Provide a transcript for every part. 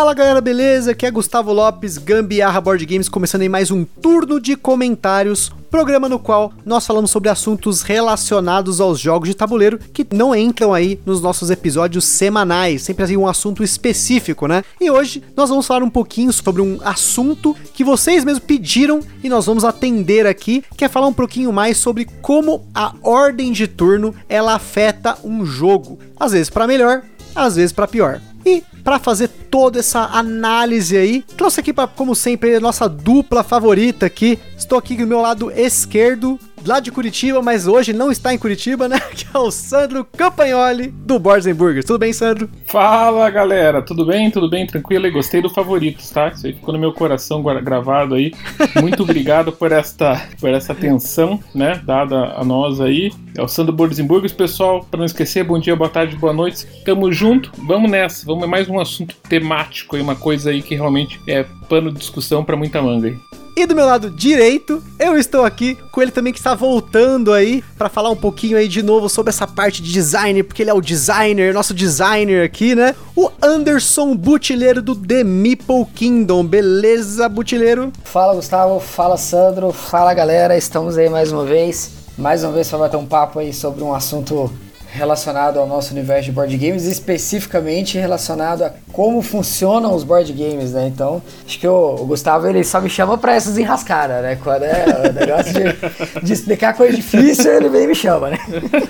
Fala galera, beleza? Aqui é Gustavo Lopes, Gambiarra Board Games, começando em mais um turno de comentários, programa no qual nós falamos sobre assuntos relacionados aos jogos de tabuleiro que não entram aí nos nossos episódios semanais, sempre assim um assunto específico, né? E hoje nós vamos falar um pouquinho sobre um assunto que vocês mesmos pediram e nós vamos atender aqui, que é falar um pouquinho mais sobre como a ordem de turno ela afeta um jogo, às vezes para melhor, às vezes para pior. E para fazer toda essa análise aí, trouxe aqui para como sempre a nossa dupla favorita aqui. Estou aqui do meu lado esquerdo, lá de Curitiba, mas hoje não está em Curitiba, né? Que é o Sandro Campagnoli do Boards Burgers. Tudo bem, Sandro? Fala, galera. Tudo bem? Tudo bem? Tranquilo? E gostei do favoritos, tá? Isso aí ficou no meu coração gravado aí. Muito obrigado por esta, por essa atenção, né? Dada a nós aí. É o Sandro Boards Burgers, pessoal. Para não esquecer, bom dia, boa tarde, boa noite. Tamo junto. Vamos nessa. Vamos mais um assunto temático aí, uma coisa aí que realmente é pano de discussão para muita manga aí. E do meu lado direito, eu estou aqui com ele também que está voltando aí para falar um pouquinho aí de novo sobre essa parte de design, porque ele é o designer, nosso designer aqui, né? O Anderson Butileiro do The Meeple Kingdom. Beleza, Butileiro? Fala, Gustavo. Fala, Sandro. Fala, galera. Estamos aí mais uma vez. Mais uma vez para bater um papo aí sobre um assunto relacionado ao nosso universo de board games, especificamente relacionado a como funcionam os board games, né? Então, acho que o, o Gustavo ele só me chama para essas enrascadas, né? Quando é o negócio de, de, explicar coisa difícil, ele vem e me chama, né?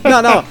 Não, não.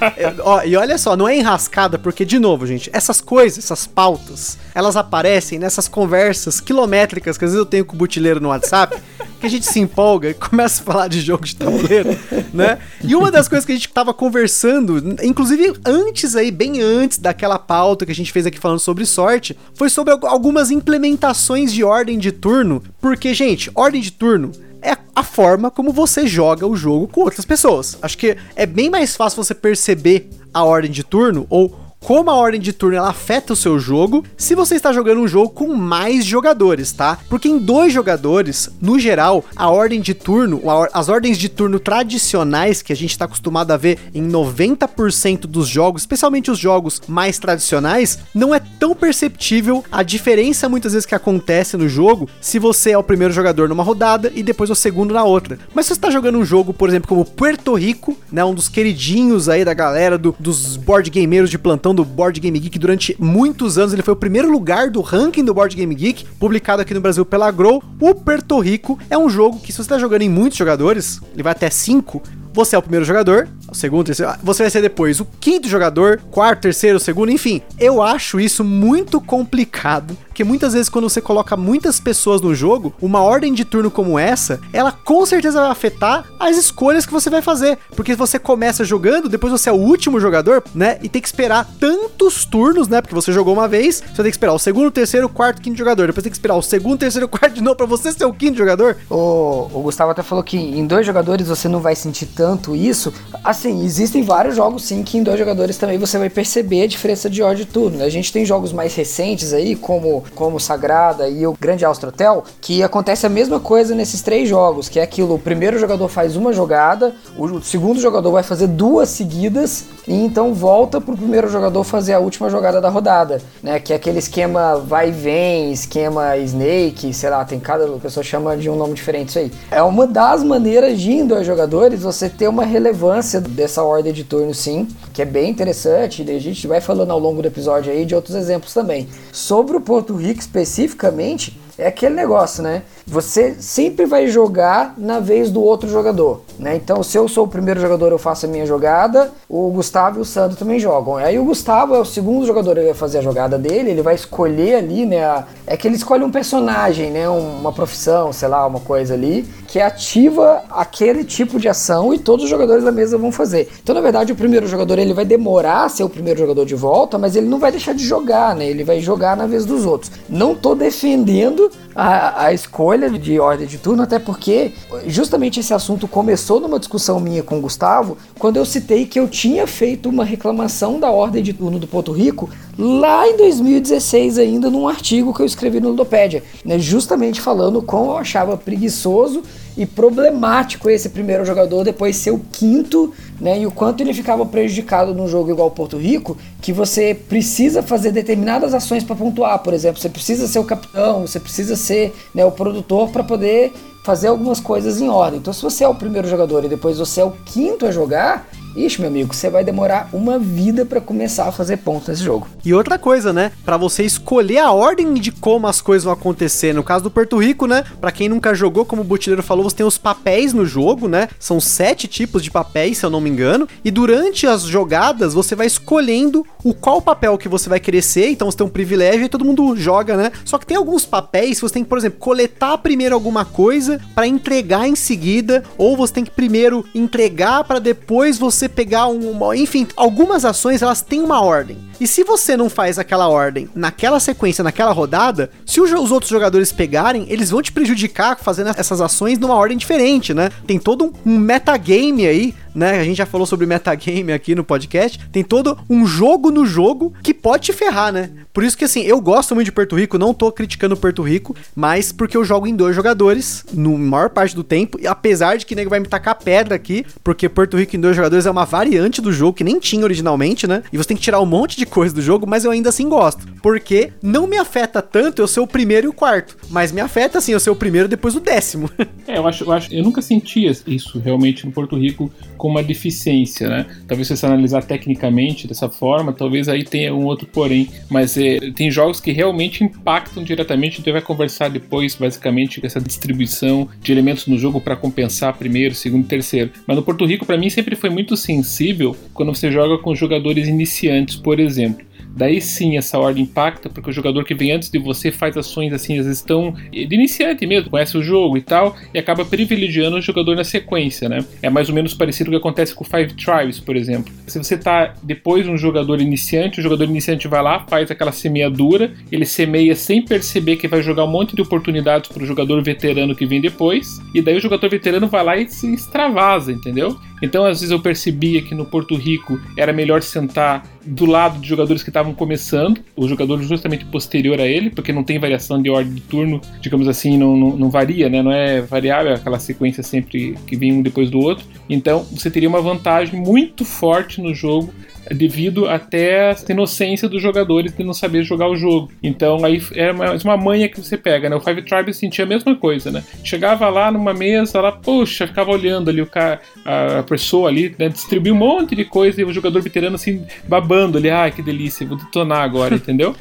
Ó, e olha só, não é enrascada, porque, de novo, gente, essas coisas, essas pautas, elas aparecem nessas conversas quilométricas que às vezes eu tenho com o butileiro no WhatsApp, que a gente se empolga e começa a falar de jogo de tabuleiro, né? E uma das coisas que a gente tava conversando, inclusive antes aí, bem antes daquela pauta que a gente fez aqui falando sobre sorte, foi sobre algumas implementações de ordem de turno, porque, gente, ordem de turno é a forma como você joga o jogo com outras pessoas. Acho que é bem mais fácil você perceber a ordem de turno ou como a ordem de turno ela afeta o seu jogo se você está jogando um jogo com mais jogadores, tá? Porque em dois jogadores, no geral, a ordem de turno, as ordens de turno tradicionais que a gente está acostumado a ver em 90% dos jogos, especialmente os jogos mais tradicionais, não é tão perceptível a diferença muitas vezes que acontece no jogo se você é o primeiro jogador numa rodada e depois o segundo na outra. Mas se você está jogando um jogo, por exemplo, como Puerto Rico, né, um dos queridinhos aí da galera do, dos board gameiros de plantão do Board Game Geek durante muitos anos. Ele foi o primeiro lugar do ranking do Board Game Geek, publicado aqui no Brasil pela Grow. O Puerto Rico é um jogo que, se você está jogando em muitos jogadores, ele vai até 5, você é o primeiro jogador, o segundo, terceiro. Você vai ser depois o quinto jogador, quarto, terceiro, segundo, enfim. Eu acho isso muito complicado. Porque muitas vezes, quando você coloca muitas pessoas no jogo, uma ordem de turno como essa, ela com certeza vai afetar as escolhas que você vai fazer. Porque você começa jogando, depois você é o último jogador, né? E tem que esperar tantos turnos, né? Porque você jogou uma vez, você tem que esperar o segundo, terceiro, quarto, quinto jogador. Depois tem que esperar o segundo, terceiro, quarto de novo pra você ser o quinto jogador. O, o Gustavo até falou que em dois jogadores você não vai sentir tanto isso. Assim, existem vários jogos sim que em dois jogadores também você vai perceber a diferença de ordem de turno. Né? A gente tem jogos mais recentes aí, como, como Sagrada e o Grande Austro Hotel, que acontece a mesma coisa nesses três jogos, que é aquilo, o primeiro jogador faz uma jogada, o segundo jogador vai fazer duas seguidas, e então volta pro primeiro jogador fazer a última jogada da rodada, né? Que é aquele esquema vai e vem, esquema Snake, sei lá, tem cada pessoa chama de um nome diferente isso aí. É uma das maneiras de em dois jogadores você ter uma relevância dessa ordem de turno, sim, que é bem interessante. E a gente vai falando ao longo do episódio aí de outros exemplos também. Sobre o Porto Rico especificamente, é aquele negócio, né? Você sempre vai jogar na vez do outro jogador, né? Então, se eu sou o primeiro jogador, eu faço a minha jogada, o Gustavo e o Sandro também jogam. Aí o Gustavo é o segundo jogador, ele vai fazer a jogada dele, ele vai escolher ali, né? A... É que ele escolhe um personagem, né? Uma profissão, sei lá, uma coisa ali, que ativa aquele tipo de ação e todos os jogadores da mesa vão fazer. Então, na verdade, o primeiro jogador ele vai demorar a ser o primeiro jogador de volta, mas ele não vai deixar de jogar, né? Ele vai jogar na vez dos outros. Não tô defendendo a, a escolha de ordem de turno, até porque justamente esse assunto começou numa discussão minha com o Gustavo, quando eu citei que eu tinha feito uma reclamação da ordem de turno do Porto Rico lá em 2016 ainda num artigo que eu escrevi no Ludopédia, né, justamente falando como eu achava preguiçoso e problemático esse primeiro jogador depois ser o quinto, né? E o quanto ele ficava prejudicado num jogo igual Porto Rico, que você precisa fazer determinadas ações para pontuar, por exemplo, você precisa ser o capitão, você precisa ser né, o produtor para poder fazer algumas coisas em ordem. Então, se você é o primeiro jogador e depois você é o quinto a jogar, Ixi, meu amigo, você vai demorar uma vida para começar a fazer pontos nesse jogo. E outra coisa, né? Para você escolher a ordem de como as coisas vão acontecer. No caso do Porto Rico, né? Para quem nunca jogou, como o Butileiro falou, você tem os papéis no jogo, né? São sete tipos de papéis, se eu não me engano. E durante as jogadas, você vai escolhendo o qual papel que você vai querer ser. Então você tem um privilégio e todo mundo joga, né? Só que tem alguns papéis que você tem que, por exemplo, coletar primeiro alguma coisa para entregar em seguida, ou você tem que primeiro entregar para depois você pegar um, enfim, algumas ações elas têm uma ordem. E se você não faz aquela ordem naquela sequência, naquela rodada, se os outros jogadores pegarem, eles vão te prejudicar fazendo essas ações numa ordem diferente, né? Tem todo um metagame aí né? A gente já falou sobre metagame aqui no podcast. Tem todo um jogo no jogo que pode te ferrar, né? Por isso que assim, eu gosto muito de Porto Rico, não tô criticando Porto Rico, mas porque eu jogo em dois jogadores, no maior parte do tempo, e apesar de que nego vai me tacar pedra aqui, porque Porto Rico em dois jogadores é uma variante do jogo que nem tinha originalmente, né? E você tem que tirar um monte de coisa do jogo, mas eu ainda assim gosto. Porque não me afeta tanto eu ser o primeiro e o quarto, mas me afeta assim eu ser o primeiro depois o décimo. é, eu acho, eu acho, eu nunca sentia isso realmente no Porto Rico com uma deficiência, né? Talvez se você analisar tecnicamente dessa forma, talvez aí tenha um outro porém, mas é, tem jogos que realmente impactam diretamente, então vai conversar depois, basicamente, com essa distribuição de elementos no jogo para compensar primeiro, segundo terceiro. Mas no Porto Rico, para mim, sempre foi muito sensível quando você joga com jogadores iniciantes, por exemplo. Daí sim essa ordem impacta, porque o jogador que vem antes de você faz ações assim, às vezes tão de iniciante mesmo, conhece o jogo e tal, e acaba privilegiando o jogador na sequência, né? É mais ou menos parecido com o que acontece com o Five Tribes, por exemplo. Se você tá depois de um jogador iniciante, o jogador iniciante vai lá, faz aquela semeadura, ele semeia sem perceber que vai jogar um monte de oportunidades para o jogador veterano que vem depois, e daí o jogador veterano vai lá e se extravasa, entendeu? Então, às vezes eu percebia que no Porto Rico era melhor sentar do lado de jogadores que estavam começando, o jogador justamente posterior a ele, porque não tem variação de ordem de turno, digamos assim, não, não, não varia, né? Não é variável aquela sequência sempre que vem um depois do outro. Então, você teria uma vantagem muito forte no jogo devido até a inocência dos jogadores de não saber jogar o jogo. Então aí é mais uma manha que você pega, né? O Five Tribes sentia a mesma coisa, né? Chegava lá numa mesa, lá, poxa, ficava olhando ali o cara, a pessoa ali, né? Distribuiu um monte de coisa e o jogador veterano assim, babando ali, ai que delícia, vou detonar agora, entendeu?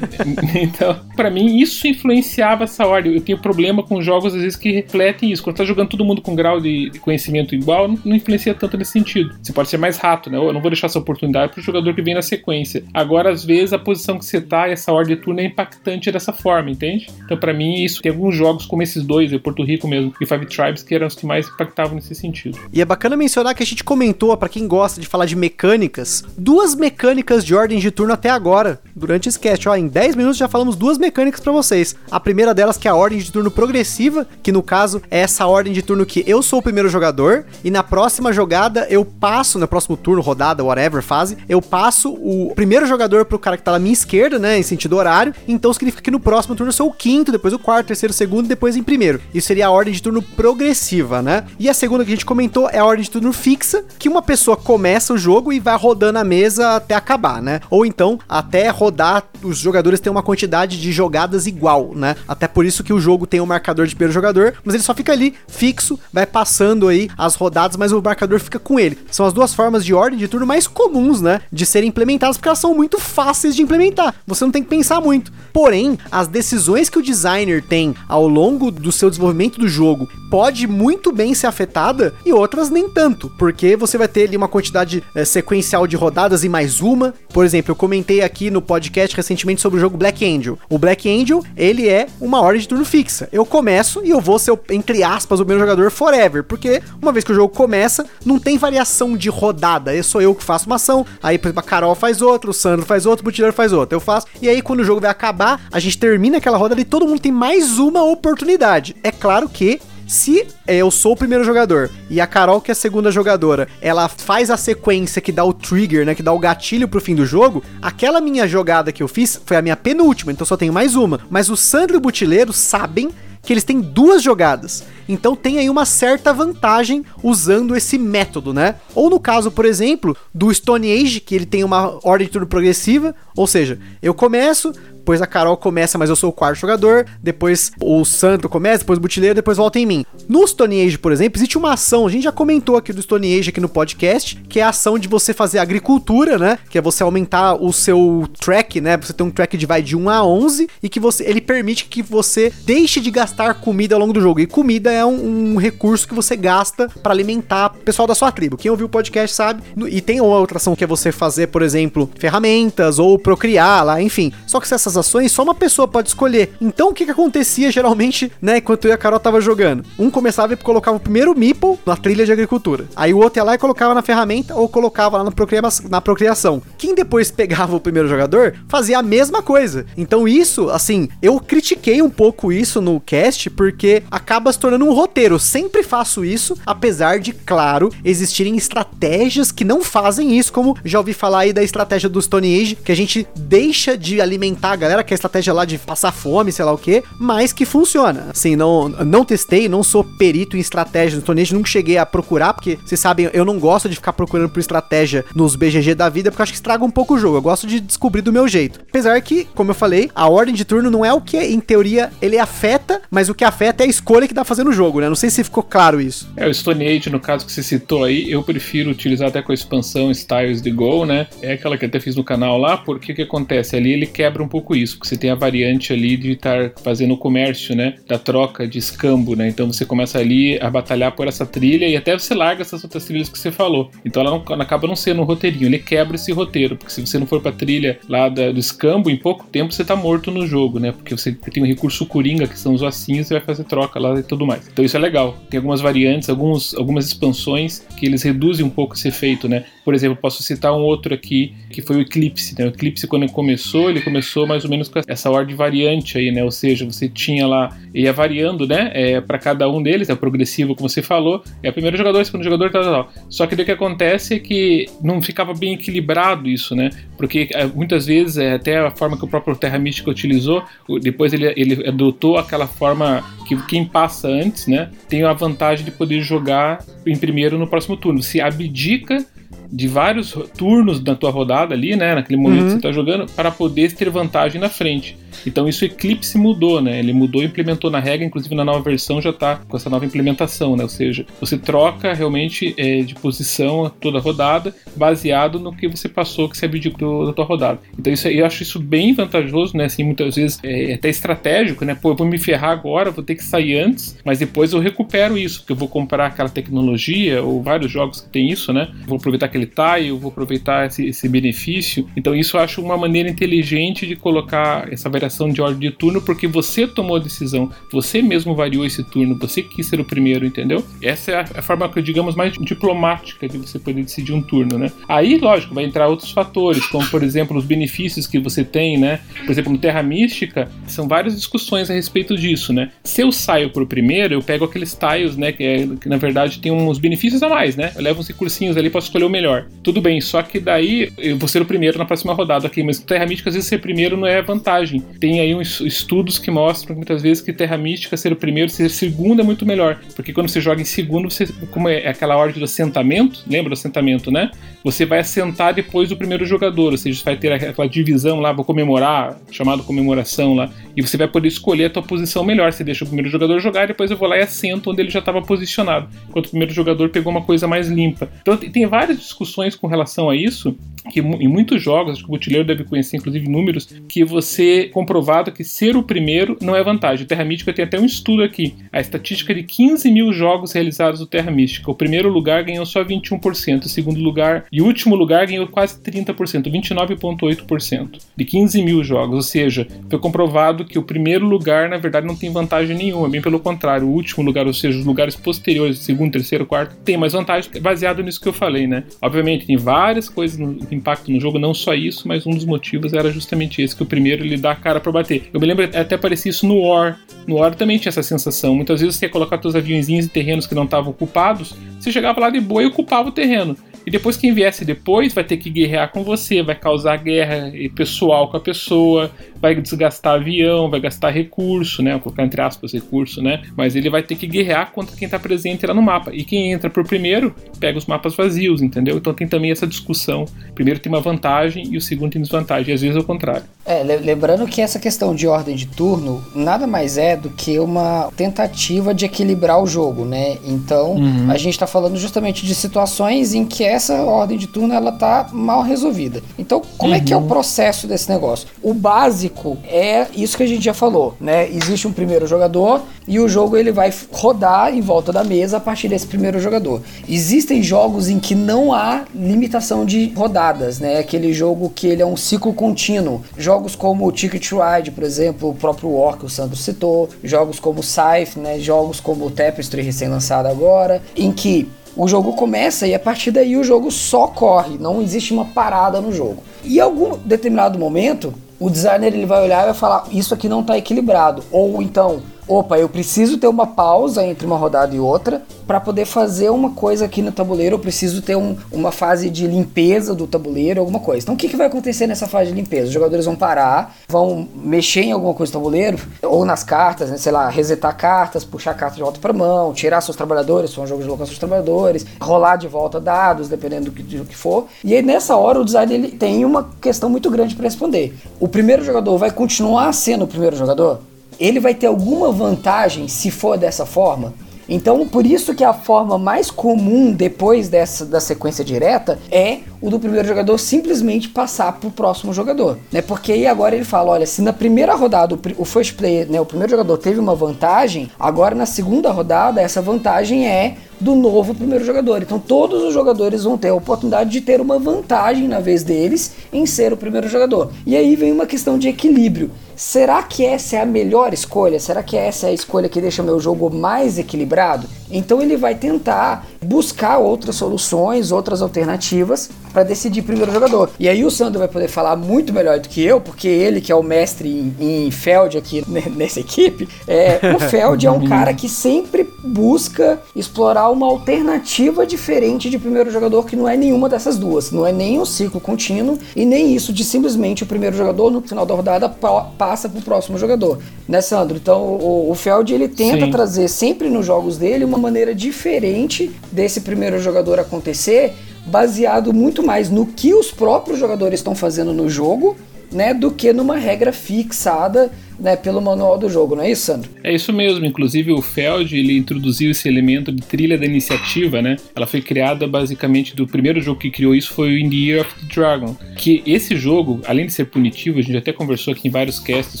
então, para mim, isso influenciava essa ordem. Eu tenho problema com jogos, às vezes, que refletem isso. Quando tá jogando todo mundo com grau de, conhecimento igual, não, influencia tanto nesse sentido. Você pode ser mais rato, né? Eu não vou deixar essa oportunidade pro jogador que vem na sequência. Agora, às vezes, a posição que você tá, essa ordem de turno é impactante dessa forma, entende? Então, para mim, isso tem alguns jogos como esses dois, o Porto Rico mesmo, e Five Tribes, que eram os que mais impactavam nesse sentido. E é bacana mencionar que a gente comentou, para quem gosta de falar de mecânicas, duas mecânicas de ordem de turno até agora, durante esse cast, ó, em 10 minutos já falamos duas mecânicas para vocês. A primeira delas que é a ordem de turno progressiva, que no caso é essa ordem de turno que eu sou o primeiro jogador e na próxima jogada eu passo, no próximo turno, rodada, whatever, fase, eu passo o primeiro jogador pro cara que tá na minha esquerda, né, em sentido horário. Então significa que no próximo turno eu sou o quinto, depois o quarto, terceiro, segundo, depois em primeiro. Isso seria a ordem de turno progressiva, né? E a segunda que a gente comentou é a ordem de turno fixa, que uma pessoa começa o jogo e vai rodando a mesa até acabar, né? Ou então até rodar os jogadores ter uma quantidade de jogadas igual, né? Até por isso que o jogo tem um marcador de primeiro jogador, mas ele só fica ali fixo, vai passando aí as rodadas, mas o marcador fica com ele. São as duas formas de ordem de turno mais comuns, né? De serem implementadas, porque elas são muito fáceis de implementar. Você não tem que pensar muito. Porém, as decisões que o designer tem ao longo do seu desenvolvimento do jogo pode muito bem ser afetada e outras nem tanto, porque você vai ter ali uma quantidade é, sequencial de rodadas e mais uma. Por exemplo, eu comentei aqui no podcast recentemente sobre o jogo Black Angel. O Black Angel, ele é uma ordem de turno fixa. Eu começo e eu vou ser, entre aspas, o meu jogador forever, porque uma vez que o jogo começa, não tem variação de rodada. Eu sou eu que faço uma ação, aí por exemplo a Carol faz outra, o Sandro faz outra, o Butileiro faz outra. Eu faço, e aí quando o jogo vai acabar, a gente termina aquela roda e todo mundo tem mais uma oportunidade. É claro que Se eu sou o primeiro jogador e a Carol, que é a segunda jogadora, ela faz a sequência que dá o trigger, né? Que dá o gatilho pro fim do jogo, aquela minha jogada que eu fiz foi a minha penúltima, então só tenho mais uma. Mas o Sandro e o Butileiro sabem que eles têm duas jogadas. Então tem aí uma certa vantagem usando esse método, né? Ou no caso, por exemplo, do Stone Age, que ele tem uma ordem de turno progressiva, ou seja, eu começo, depois a Carol começa, mas eu sou o quarto jogador, depois o Santo começa, depois o Butileiro, depois volta em mim. No Stone Age, por exemplo, existe uma ação, a gente já comentou aqui do Stone Age aqui no podcast, que é a ação de você fazer agricultura, né? Que é você aumentar o seu track, né? Você tem um track que vai de 1 a 11 e que você ele permite que você deixe de gastar comida ao longo do jogo. E comida é um, um recurso que você gasta para alimentar o pessoal da sua tribo. Quem ouviu o podcast sabe. E tem outra ação que é você fazer, por exemplo, ferramentas ou procriar lá, enfim. Só que se essas ações só uma pessoa pode escolher. Então o que que acontecia geralmente, né, enquanto eu e a Carol tava jogando? Um começava e colocava o primeiro meeple na trilha de agricultura. Aí o outro ia lá e colocava na ferramenta ou colocava lá na, procria na procriação. Quem depois pegava o primeiro jogador fazia a mesma coisa. Então isso, assim, eu critiquei um pouco isso no cast porque acaba se tornando um roteiro. Eu sempre faço isso, apesar de, claro, existirem estratégias que não fazem isso, como já ouvi falar aí da estratégia do Stone Age, que a gente deixa de alimentar galera, que a estratégia lá de passar fome, sei lá o que, mas que funciona. Assim, não, não testei, não sou perito em estratégia do Stone Age, nunca cheguei a procurar, porque vocês sabem, eu não gosto de ficar procurando por estratégia nos BGG da vida, porque acho que estraga um pouco o jogo. Eu gosto de descobrir do meu jeito. Apesar que, como eu falei, a ordem de turno não é o que, em teoria, ele afeta, mas o que afeta é a escolha que tá fazendo o jogo, né? Não sei se ficou claro isso. É, o Stone Age, no caso que você citou aí, eu prefiro utilizar até com a expansão Styles de Go, né? É aquela que eu até fiz no canal lá, porque o que acontece? Ali ele quebra um pouco isso, porque você tem a variante ali de estar fazendo o comércio, né? Da troca de escambo, né? Então você começa ali a batalhar por essa trilha e até você larga essas outras trilhas que você falou. Então ela, não, ela acaba não sendo um roteirinho, ele quebra esse roteiro, porque se você não for pra trilha lá da, do escambo, em pouco tempo você tá morto no jogo, né? Porque você tem um recurso coringa, que são os ossinhos, você vai fazer troca lá e tudo mais. Então isso é legal. Tem algumas variantes, alguns, algumas expansões que eles reduzem um pouco esse efeito, né? Por exemplo, posso citar um outro aqui que foi o Eclipse. Né? O Eclipse, quando ele começou, ele começou mais ou menos com essa ordem variante aí, né? Ou seja, você tinha lá, ia variando, né? É, para cada um deles, é progressivo, como você falou. É o primeiro jogador, segundo jogador, tal, tal, tal. Só que o que acontece é que não ficava bem equilibrado isso, né? Porque é, muitas vezes, é, até a forma que o próprio Terra Mística utilizou, depois ele, ele adotou aquela forma que quem passa antes, né? Tem a vantagem de poder jogar em primeiro no próximo turno. Se abdica de vários turnos da tua rodada ali, né, naquele momento uhum. que você está jogando, para poder ter vantagem na frente. Então isso Eclipse mudou, né? Ele mudou e implementou na regra, inclusive na nova versão já está com essa nova implementação, né? Ou seja, você troca realmente é, de posição toda a rodada, baseado no que você passou, que você abdicou da tua rodada. Então isso eu acho isso bem vantajoso, né? Assim, muitas vezes é, é até estratégico, né? Pô, eu vou me ferrar agora, vou ter que sair antes, mas depois eu recupero isso, porque eu vou comprar aquela tecnologia, ou vários jogos que tem isso, né? Vou aproveitar aquele tile, vou aproveitar esse, esse benefício. Então isso eu acho uma maneira inteligente de colocar essa variação de ordem de turno porque você tomou a decisão, você mesmo variou esse turno, você quis ser o primeiro, entendeu? Essa é a, forma digamos mais diplomática de você poder decidir um turno, né? Aí, lógico, vai entrar outros fatores, como por exemplo os benefícios que você tem, né? Por exemplo, no Terra Mística, são várias discussões a respeito disso, né? Se eu saio pro primeiro, eu pego aqueles tiles, né? Que, é, que na verdade tem uns benefícios a mais, né? Eu levo uns recursinhos ali para escolher o melhor. Tudo bem, só que daí eu vou ser o primeiro na próxima rodada aqui, mas no Terra Mística às vezes ser primeiro não é vantagem tem aí uns estudos que mostram muitas vezes que Terra Mística ser o primeiro, ser o segundo é muito melhor. Porque quando você joga em segundo, você, como é aquela ordem do assentamento, lembra do assentamento, né? Você vai assentar depois do primeiro jogador, ou seja, vai ter aquela divisão lá, vou comemorar, chamado comemoração lá, e você vai poder escolher a tua posição melhor. Você deixa o primeiro jogador jogar, depois eu vou lá e assento onde ele já estava posicionado, enquanto o primeiro jogador pegou uma coisa mais limpa. Então tem várias discussões com relação a isso, que em muitos jogos, acho que o Butileiro deve conhecer inclusive números, que você comprovado que ser o primeiro não é vantagem. O Terra Mística tem até um estudo aqui. A estatística de 15 mil jogos realizados no Terra Mística. O primeiro lugar ganhou só 21%, o segundo lugar e o último lugar ganhou quase 30%, 29,8% de 15 mil jogos. Ou seja, foi comprovado que o primeiro lugar, na verdade, não tem vantagem nenhuma, bem pelo contrário. O último lugar, ou seja, os lugares posteriores, segundo, terceiro, quarto, tem mais vantagem, baseado nisso que eu falei, né? Obviamente, tem várias coisas no impacto no jogo, não só isso, mas um dos motivos era justamente esse, que o primeiro ele dá a cara para bater. Eu me lembro até parecia isso no War. No War também tinha essa sensação. Muitas vezes você ia colocar seus aviãozinhos em terrenos que não estavam ocupados, você chegava lá de boa e ocupava o terreno. E depois quem viesse depois vai ter que guerrear com você, vai causar guerra pessoal com a pessoa, vai desgastar avião, vai gastar recurso, né? Vou colocar entre aspas recurso, né? Mas ele vai ter que guerrear contra quem está presente lá no mapa. E quem entra por primeiro pega os mapas vazios, entendeu? Então tem também essa discussão. Primeiro tem uma vantagem e o segundo tem desvantagem. E às vezes é o contrário. É, lembrando que essa questão de ordem de turno nada mais é do que uma tentativa de equilibrar o jogo, né? Então uhum. a gente está falando justamente de situações em que essa ordem de turno ela tá mal resolvida. Então como uhum. é que é o uhum. processo desse negócio? O básico é isso que a gente já falou, né? Existe um primeiro jogador e o jogo ele vai rodar em volta da mesa a partir desse primeiro jogador. Existem jogos em que não há limitação de rodadas, né? Aquele jogo que ele é um ciclo contínuo. Jogos como o Ticket Ride, por exemplo, o próprio War que o Sandro citou, jogos como Scythe, né? Jogos como o Tapestry recém-lançado agora, em que o jogo começa e a partir daí o jogo só corre, não existe uma parada no jogo. E em algum determinado momento, o designer ele vai olhar e vai falar: Isso aqui não está equilibrado. Ou então, opa, eu preciso ter uma pausa entre uma rodada e outra para poder fazer uma coisa aqui no tabuleiro, eu preciso ter um, uma fase de limpeza do tabuleiro, alguma coisa. Então o que, que vai acontecer nessa fase de limpeza? Os jogadores vão parar, vão mexer em alguma coisa no tabuleiro, ou nas cartas, né, sei lá, resetar cartas, puxar cartas de volta para mão, tirar seus trabalhadores, são jogos de locação dos trabalhadores, rolar de volta dados, dependendo do que, do que for. E aí nessa hora o design ele tem uma questão muito grande para responder. O primeiro jogador vai continuar sendo o primeiro jogador? Ele vai ter alguma vantagem se for dessa forma? Então, por isso que a forma mais comum depois dessa da sequência direta é o do primeiro jogador simplesmente passar para o próximo jogador, né? Porque aí agora ele fala, olha, se na primeira rodada o, first player, né, o primeiro jogador teve uma vantagem, agora na segunda rodada essa vantagem é do novo primeiro jogador. Então todos os jogadores vão ter a oportunidade de ter uma vantagem na vez deles em ser o primeiro jogador. E aí vem uma questão de equilíbrio. Será que essa é a melhor escolha? Será que essa é a escolha que deixa meu jogo mais equilibrado? Então ele vai tentar buscar outras soluções, outras alternativas para decidir primeiro jogador. E aí o Sandro vai poder falar muito melhor do que eu, porque ele que é o mestre em, em Feld aqui nessa equipe, é, o Feld é um cara que sempre busca explorar uma alternativa diferente de primeiro jogador que não é nenhuma dessas duas. Não é nem o ciclo contínuo e nem isso de simplesmente o primeiro jogador no final da rodada passa para o próximo jogador. Né, Sandro? Então o, o Feld ele tenta Sim. trazer sempre nos jogos dele uma maneira diferente desse primeiro jogador acontecer, baseado muito mais no que os próprios jogadores estão fazendo no jogo, né, do que numa regra fixada né, pelo manual do jogo, não é isso, Sandro? É isso mesmo. Inclusive o Feld ele introduziu esse elemento de trilha da iniciativa, né? Ela foi criada basicamente do primeiro jogo que criou isso foi o In the Year of the Dragon. Que esse jogo, além de ser punitivo, a gente até conversou aqui em vários casts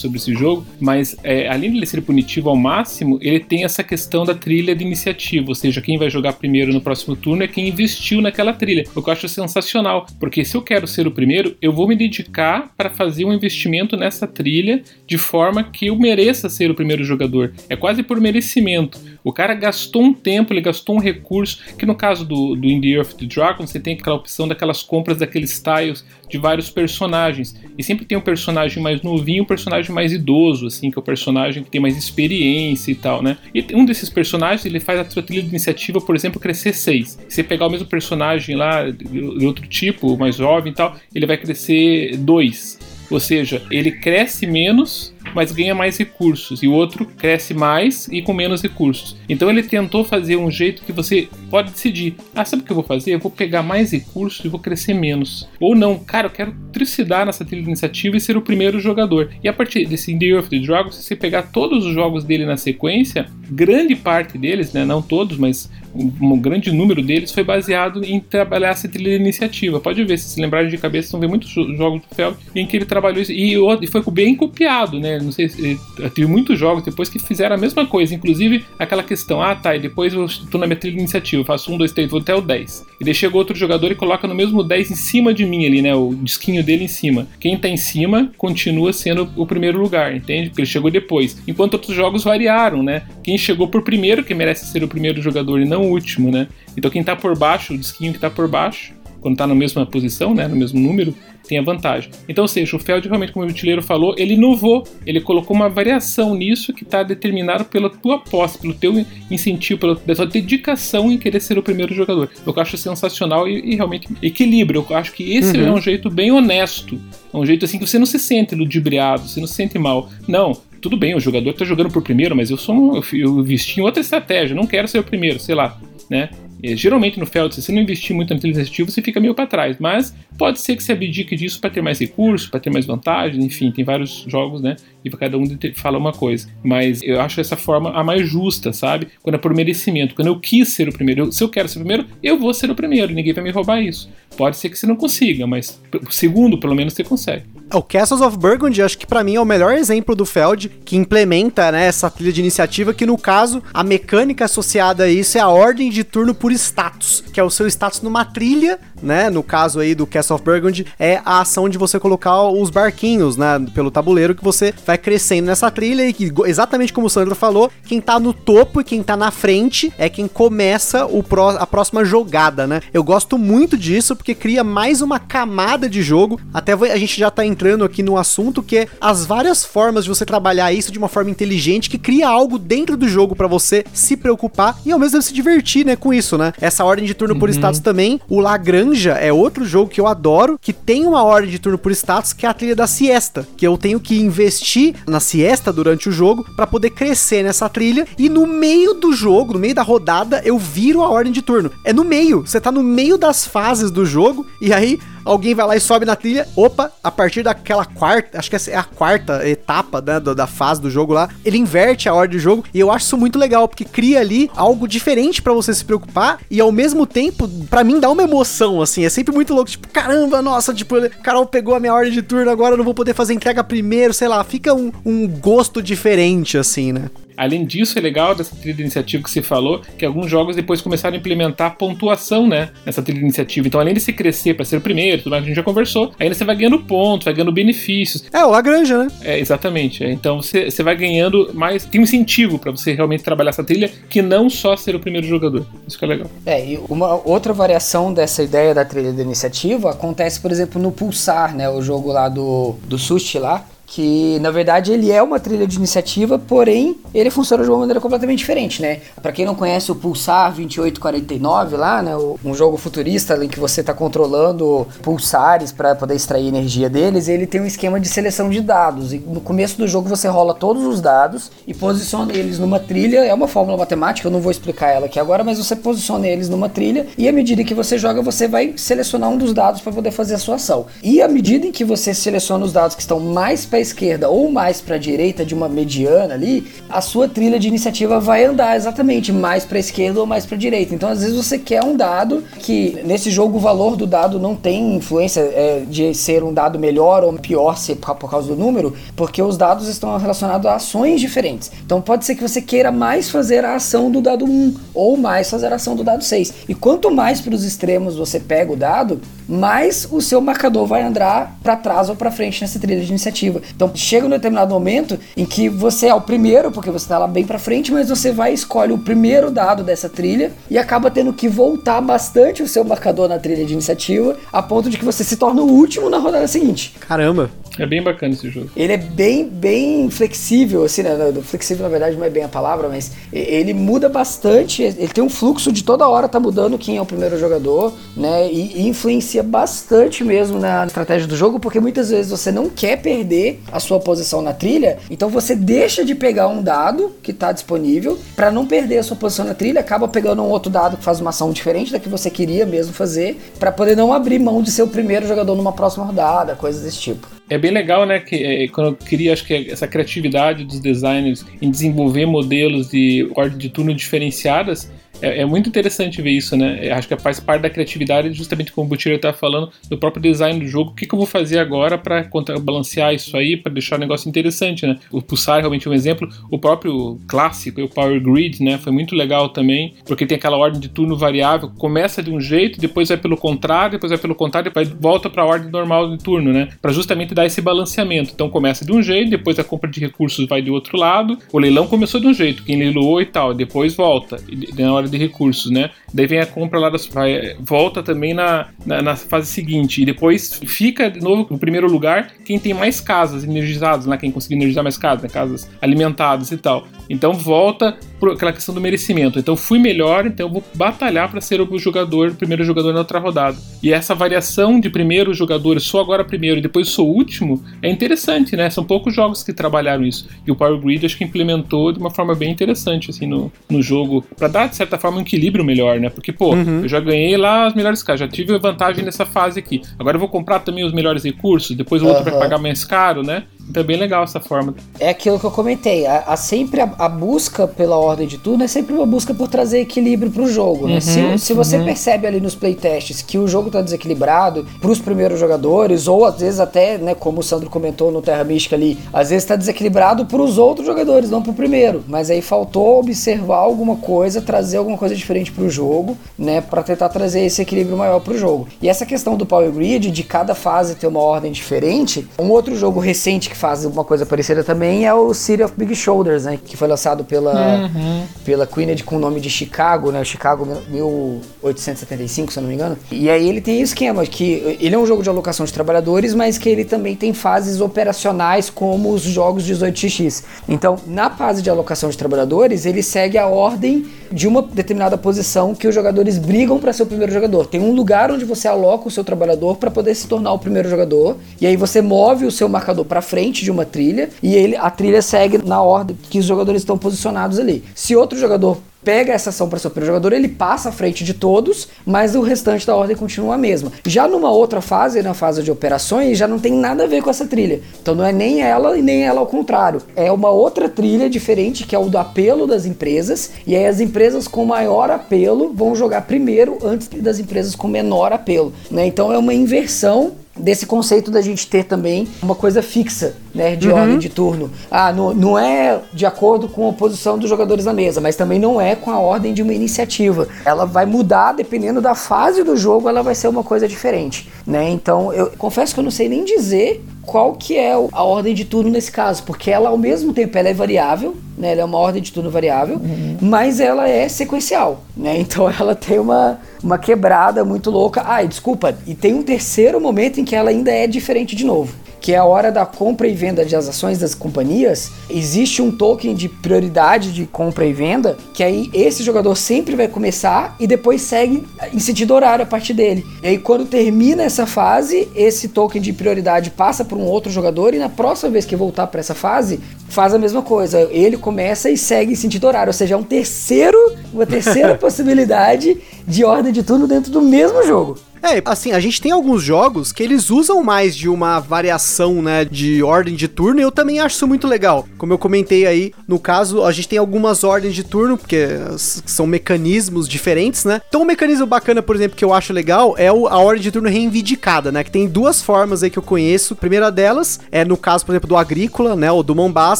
sobre esse jogo, mas é, além de ele ser punitivo ao máximo, ele tem essa questão da trilha de iniciativa, ou seja, quem vai jogar primeiro no próximo turno é quem investiu naquela trilha. O que eu acho sensacional, porque se eu quero ser o primeiro, eu vou me dedicar para fazer um investimento nessa trilha de forma forma que eu mereça ser o primeiro jogador. É quase por merecimento. O cara gastou um tempo, ele gastou um recurso, que no caso do, do In the Earth the Dragon, você tem aquela opção daquelas compras daqueles tiles de vários personagens. E sempre tem um personagem mais novinho um personagem mais idoso, assim, que é o personagem que tem mais experiência e tal, né? E um desses personagens, ele faz a sua trilha de iniciativa, por exemplo, crescer 6. Se você pegar o mesmo personagem lá, de outro tipo, mais jovem e tal, ele vai crescer 2. Ou seja, ele cresce menos mas ganha mais recursos, e o outro cresce mais e com menos recursos. Então ele tentou fazer um jeito que você pode decidir: ah, sabe o que eu vou fazer? Eu vou pegar mais recursos e vou crescer menos. Ou não, cara, eu quero trucidar nessa trilha de iniciativa e ser o primeiro jogador. E a partir desse the of the Dragon, se você pegar todos os jogos dele na sequência, grande parte deles, né, não todos, mas um, grande número deles foi baseado em trabalhar essa trilha de iniciativa. Pode ver, se se lembrarem de cabeça, vão ver muitos jogos do Feld em que ele trabalhou isso. E, e foi bem copiado, né? Não sei se. Teve muitos jogos depois que fizeram a mesma coisa. Inclusive aquela questão: ah, tá, e depois eu tô na minha trilha de iniciativa, faço um, dois, três, vou até o 10. E daí chega outro jogador e coloca no mesmo 10 em cima de mim ali, né? O disquinho dele em cima. Quem tá em cima continua sendo o primeiro lugar, entende? Porque ele chegou depois. Enquanto outros jogos variaram, né? Quem chegou por primeiro, que merece ser o primeiro jogador e não o último, né? Então quem tá por baixo, o disquinho que tá por baixo, quando está na mesma posição, né, no mesmo número, tem a vantagem. Então, ou seja, o Feld realmente, como o Vitileiro falou, ele inovou, ele colocou uma variação nisso que está determinado pela tua aposta, pelo teu incentivo, pela tua dedicação em querer ser o primeiro jogador. Eu acho sensacional e, e realmente equilibra. Eu acho que esse uhum. é um jeito bem honesto, é um jeito assim que você não se sente ludibriado, você não se sente mal. Não, tudo bem, o jogador está jogando por primeiro, mas eu sou um, eu, eu vesti outra estratégia, não quero ser o primeiro, sei lá, né? E, geralmente no Feld, se você não investir muito na inteligência artificial, você fica meio para trás, mas pode ser que você abdique disso para ter mais recursos, para ter mais vantagens, enfim, tem vários jogos, né? E cada um fala uma coisa. Mas eu acho essa forma a mais justa, sabe? Quando é por merecimento, quando eu quis ser o primeiro, eu, se eu quero ser o primeiro, eu vou ser o primeiro, ninguém vai me roubar isso. Pode ser que você não consiga, mas segundo, pelo menos, você consegue. É, o Castles of Burgundy, acho que para mim é o melhor exemplo do Feld que implementa né, essa trilha de iniciativa, que no caso, a mecânica associada a isso é a ordem de turno por status, que é o seu status numa trilha, né? No caso aí do Castle of Burgundy, é a ação de você colocar os barquinhos, né, pelo tabuleiro, que você vai crescendo nessa trilha e que, exatamente como o Sandro falou, quem tá no topo e quem tá na frente é quem começa o pró a próxima jogada, né? Eu gosto muito disso porque cria mais uma camada de jogo. Até a gente já tá entrando aqui no assunto que é as várias formas de você trabalhar isso de uma forma inteligente que cria algo dentro do jogo para você se preocupar e ao mesmo tempo se divertir, né, com isso, né? Essa ordem de turno uhum. por status também. O Lagranja é outro jogo que eu adoro, que tem uma ordem de turno por status que é a trilha da siesta, que eu tenho que investir na siesta durante o jogo para poder crescer nessa trilha e no meio do jogo, no meio da rodada, eu viro a ordem de turno. É no meio, você tá no meio das fases do jogo e aí alguém vai lá e sobe na trilha. Opa, a partir daquela quarta, acho que essa é a quarta etapa né, da, fase do jogo lá, ele inverte a ordem do jogo e eu acho isso muito legal, porque cria ali algo diferente para você se preocupar e ao mesmo tempo, para mim, dá uma emoção, assim, é sempre muito louco, tipo, caramba, nossa, tipo, Carol pegou a minha ordem de turno, agora eu não vou poder fazer entrega primeiro, sei lá, fica um, um gosto diferente, assim, né? Além disso, é legal dessa trilha de iniciativa que você falou, que alguns jogos depois começaram a implementar pontuação, né? Nessa trilha de iniciativa. Então, além de se crescer para ser o primeiro, tudo mais que a gente já conversou, ainda você vai ganhando pontos, vai ganhando benefícios. É, o Lagrange, né? É, exatamente. É. Então, você, você vai ganhando mais. Tem um incentivo para você realmente trabalhar essa trilha que não só ser o primeiro jogador. Isso que é legal. É, e uma outra variação dessa ideia da trilha de iniciativa acontece, por exemplo, no Pulsar, né? O jogo lá do, do Sushi lá que na verdade ele é uma trilha de iniciativa, porém ele funciona de uma maneira completamente diferente, né? Para quem não conhece o Pulsar 2849 lá, né, um jogo futurista em que você está controlando pulsares para poder extrair energia deles, ele tem um esquema de seleção de dados. E no começo do jogo você rola todos os dados e posiciona eles numa trilha, é uma fórmula matemática, eu não vou explicar ela aqui agora, mas você posiciona eles numa trilha e à medida que você joga, você vai selecionar um dos dados para poder fazer a sua ação. E à medida em que você seleciona os dados que estão mais perto esquerda ou mais para a direita de uma mediana ali, a sua trilha de iniciativa vai andar exatamente mais para a esquerda ou mais para a direita. Então, às vezes você quer um dado que nesse jogo o valor do dado não tem influência é, de ser um dado melhor ou pior se por causa do número, porque os dados estão relacionados a ações diferentes. Então, pode ser que você queira mais fazer a ação do dado 1 ou mais fazer a ação do dado 6. E quanto mais para os extremos você pega o dado, mais o seu marcador vai andar para trás ou para frente nessa trilha de iniciativa. Então chega um determinado momento em que você é o primeiro, porque você está lá bem para frente, mas você vai escolhe o primeiro dado dessa trilha e acaba tendo que voltar bastante o seu marcador na trilha de iniciativa, a ponto de que você se torna o último na rodada seguinte. Caramba! É bem bacana esse jogo. Ele é bem, bem flexível, assim, né? Flexível na verdade não é bem a palavra, mas ele muda bastante. Ele tem um fluxo de toda hora tá mudando quem é o primeiro jogador, né? E, influencia bastante mesmo na estratégia do jogo, porque muitas vezes você não quer perder a sua posição na trilha, então você deixa de pegar um dado que está disponível para não perder a sua posição na trilha, acaba pegando um outro dado que faz uma ação diferente da que você queria mesmo fazer, para poder não abrir mão de ser o primeiro jogador numa próxima rodada, coisas desse tipo. É bem legal, né? Que é, quando eu queria, acho que essa criatividade dos designers em desenvolver modelos de ordem de turno diferenciadas, é, é, muito interessante ver isso, né? Eu acho que faz parte da criatividade, justamente como o Butcher está falando, do próprio design do jogo. O que, que eu vou fazer agora para balancear isso aí, para deixar o negócio interessante, né? O Pulsar é realmente um exemplo. O próprio clássico, o Power Grid, né? Foi muito legal também, porque tem aquela ordem de turno variável. Começa de um jeito, depois vai pelo contrário, depois vai pelo contrário, depois volta para a ordem normal de turno, né? Para justamente dar esse balanceamento. Então começa de um jeito, depois a compra de recursos vai do outro lado. O leilão começou de um jeito, quem leiloou e tal, depois volta. E na hora de recursos, né? Daí vem a compra lá das. Vai, volta também na, na, na, fase seguinte. E depois fica de novo no primeiro lugar quem tem mais casas energizadas, né? Quem conseguir energizar mais casas, né? casas alimentadas e tal. Então volta por aquela questão do merecimento. Então fui melhor, então vou batalhar para ser o jogador, o primeiro jogador na outra rodada. E essa variação de primeiro jogador, sou agora primeiro e depois sou último, é interessante, né? São poucos jogos que trabalharam isso. E o Power Grid acho que implementou de uma forma bem interessante assim no, no jogo, para dar de certa forma um equilíbrio melhor, né? Porque pô, uhum. eu já ganhei lá as melhores casas, já tive vantagem nessa fase aqui. Agora eu vou comprar também os melhores recursos, depois o outro vai pagar mais caro, né? Então é bem legal essa forma. É aquilo que eu comentei. A, a sempre a, a, busca pela ordem de turno é sempre uma busca por trazer equilíbrio pro jogo. Né? Uhum, se, se você uhum. percebe ali nos playtests que o jogo tá desequilibrado pros primeiros jogadores, ou às vezes até, né, como o Sandro comentou no Terra Mística ali, às vezes tá desequilibrado pros outros jogadores, não pro primeiro. Mas aí faltou observar alguma coisa, trazer alguma coisa diferente pro jogo, né, para tentar trazer esse equilíbrio maior pro jogo. E essa questão do Power Grid, de cada fase ter uma ordem diferente, um outro jogo recente que faz uma coisa parecida também é o City of Big Shoulders, né? Que foi lançado pela, uhum. pela Queened com o nome de Chicago, né? Chicago 1875, se eu não me engano. E aí ele tem o esquema que ele é um jogo de alocação de trabalhadores, mas que ele também tem fases operacionais como os jogos 18x. Então, na fase de alocação de trabalhadores, ele segue a ordem de uma determinada posição que os jogadores brigam para ser o primeiro jogador. Tem um lugar onde você aloca o seu trabalhador para poder se tornar o primeiro jogador, e aí você move o seu marcador para frente de uma trilha e ele a trilha segue na ordem que os jogadores estão posicionados ali. Se outro jogador pega essa ação para ser o primeiro jogador, ele passa à frente de todos, mas o restante da ordem continua a mesma. Já numa outra fase, na fase de operações, já não tem nada a ver com essa trilha. Então não é nem ela e nem ela ao contrário. É uma outra trilha diferente, que é o do apelo das empresas, e aí as empresas com maior apelo vão jogar primeiro antes das empresas com menor apelo. Né? Então é uma inversão desse conceito da gente ter também uma coisa fixa, né, de uhum. ordem de turno. Ah, não, não é de acordo com a posição dos jogadores na mesa, mas também não é com a ordem de uma iniciativa. Ela vai mudar dependendo da fase do jogo, ela vai ser uma coisa diferente, né? Então, eu confesso que eu não sei nem dizer qual que é a ordem de turno nesse caso, porque ela ao mesmo tempo ela é variável, né? Ela é uma ordem de turno variável, uhum. mas ela é sequencial, né? Então ela tem uma, uma quebrada muito louca. E desculpa, e tem um terceiro momento em que ela ainda é diferente de novo que é a hora da compra e venda das ações das companhias, existe um token de prioridade de compra e venda, que aí esse jogador sempre vai começar e depois segue em sentido horário a partir dele. E aí quando termina essa fase, esse token de prioridade passa para um outro jogador e na próxima vez que voltar para essa fase, faz a mesma coisa. Ele começa e segue em sentido horário, ou seja, é um terceiro, uma terceira possibilidade de ordem de turno dentro do mesmo jogo. É, assim, a gente tem alguns jogos que eles usam mais de uma variação, né, de ordem de turno, e eu também acho isso muito legal. Como eu comentei aí, no caso, a gente tem algumas ordens de turno, porque são mecanismos diferentes, né? Então, um mecanismo bacana, por exemplo, que eu acho legal é a ordem de turno reivindicada, né? Que tem duas formas aí que eu conheço. A primeira delas é no caso, por exemplo, do agrícola, né, ou do Mombasa,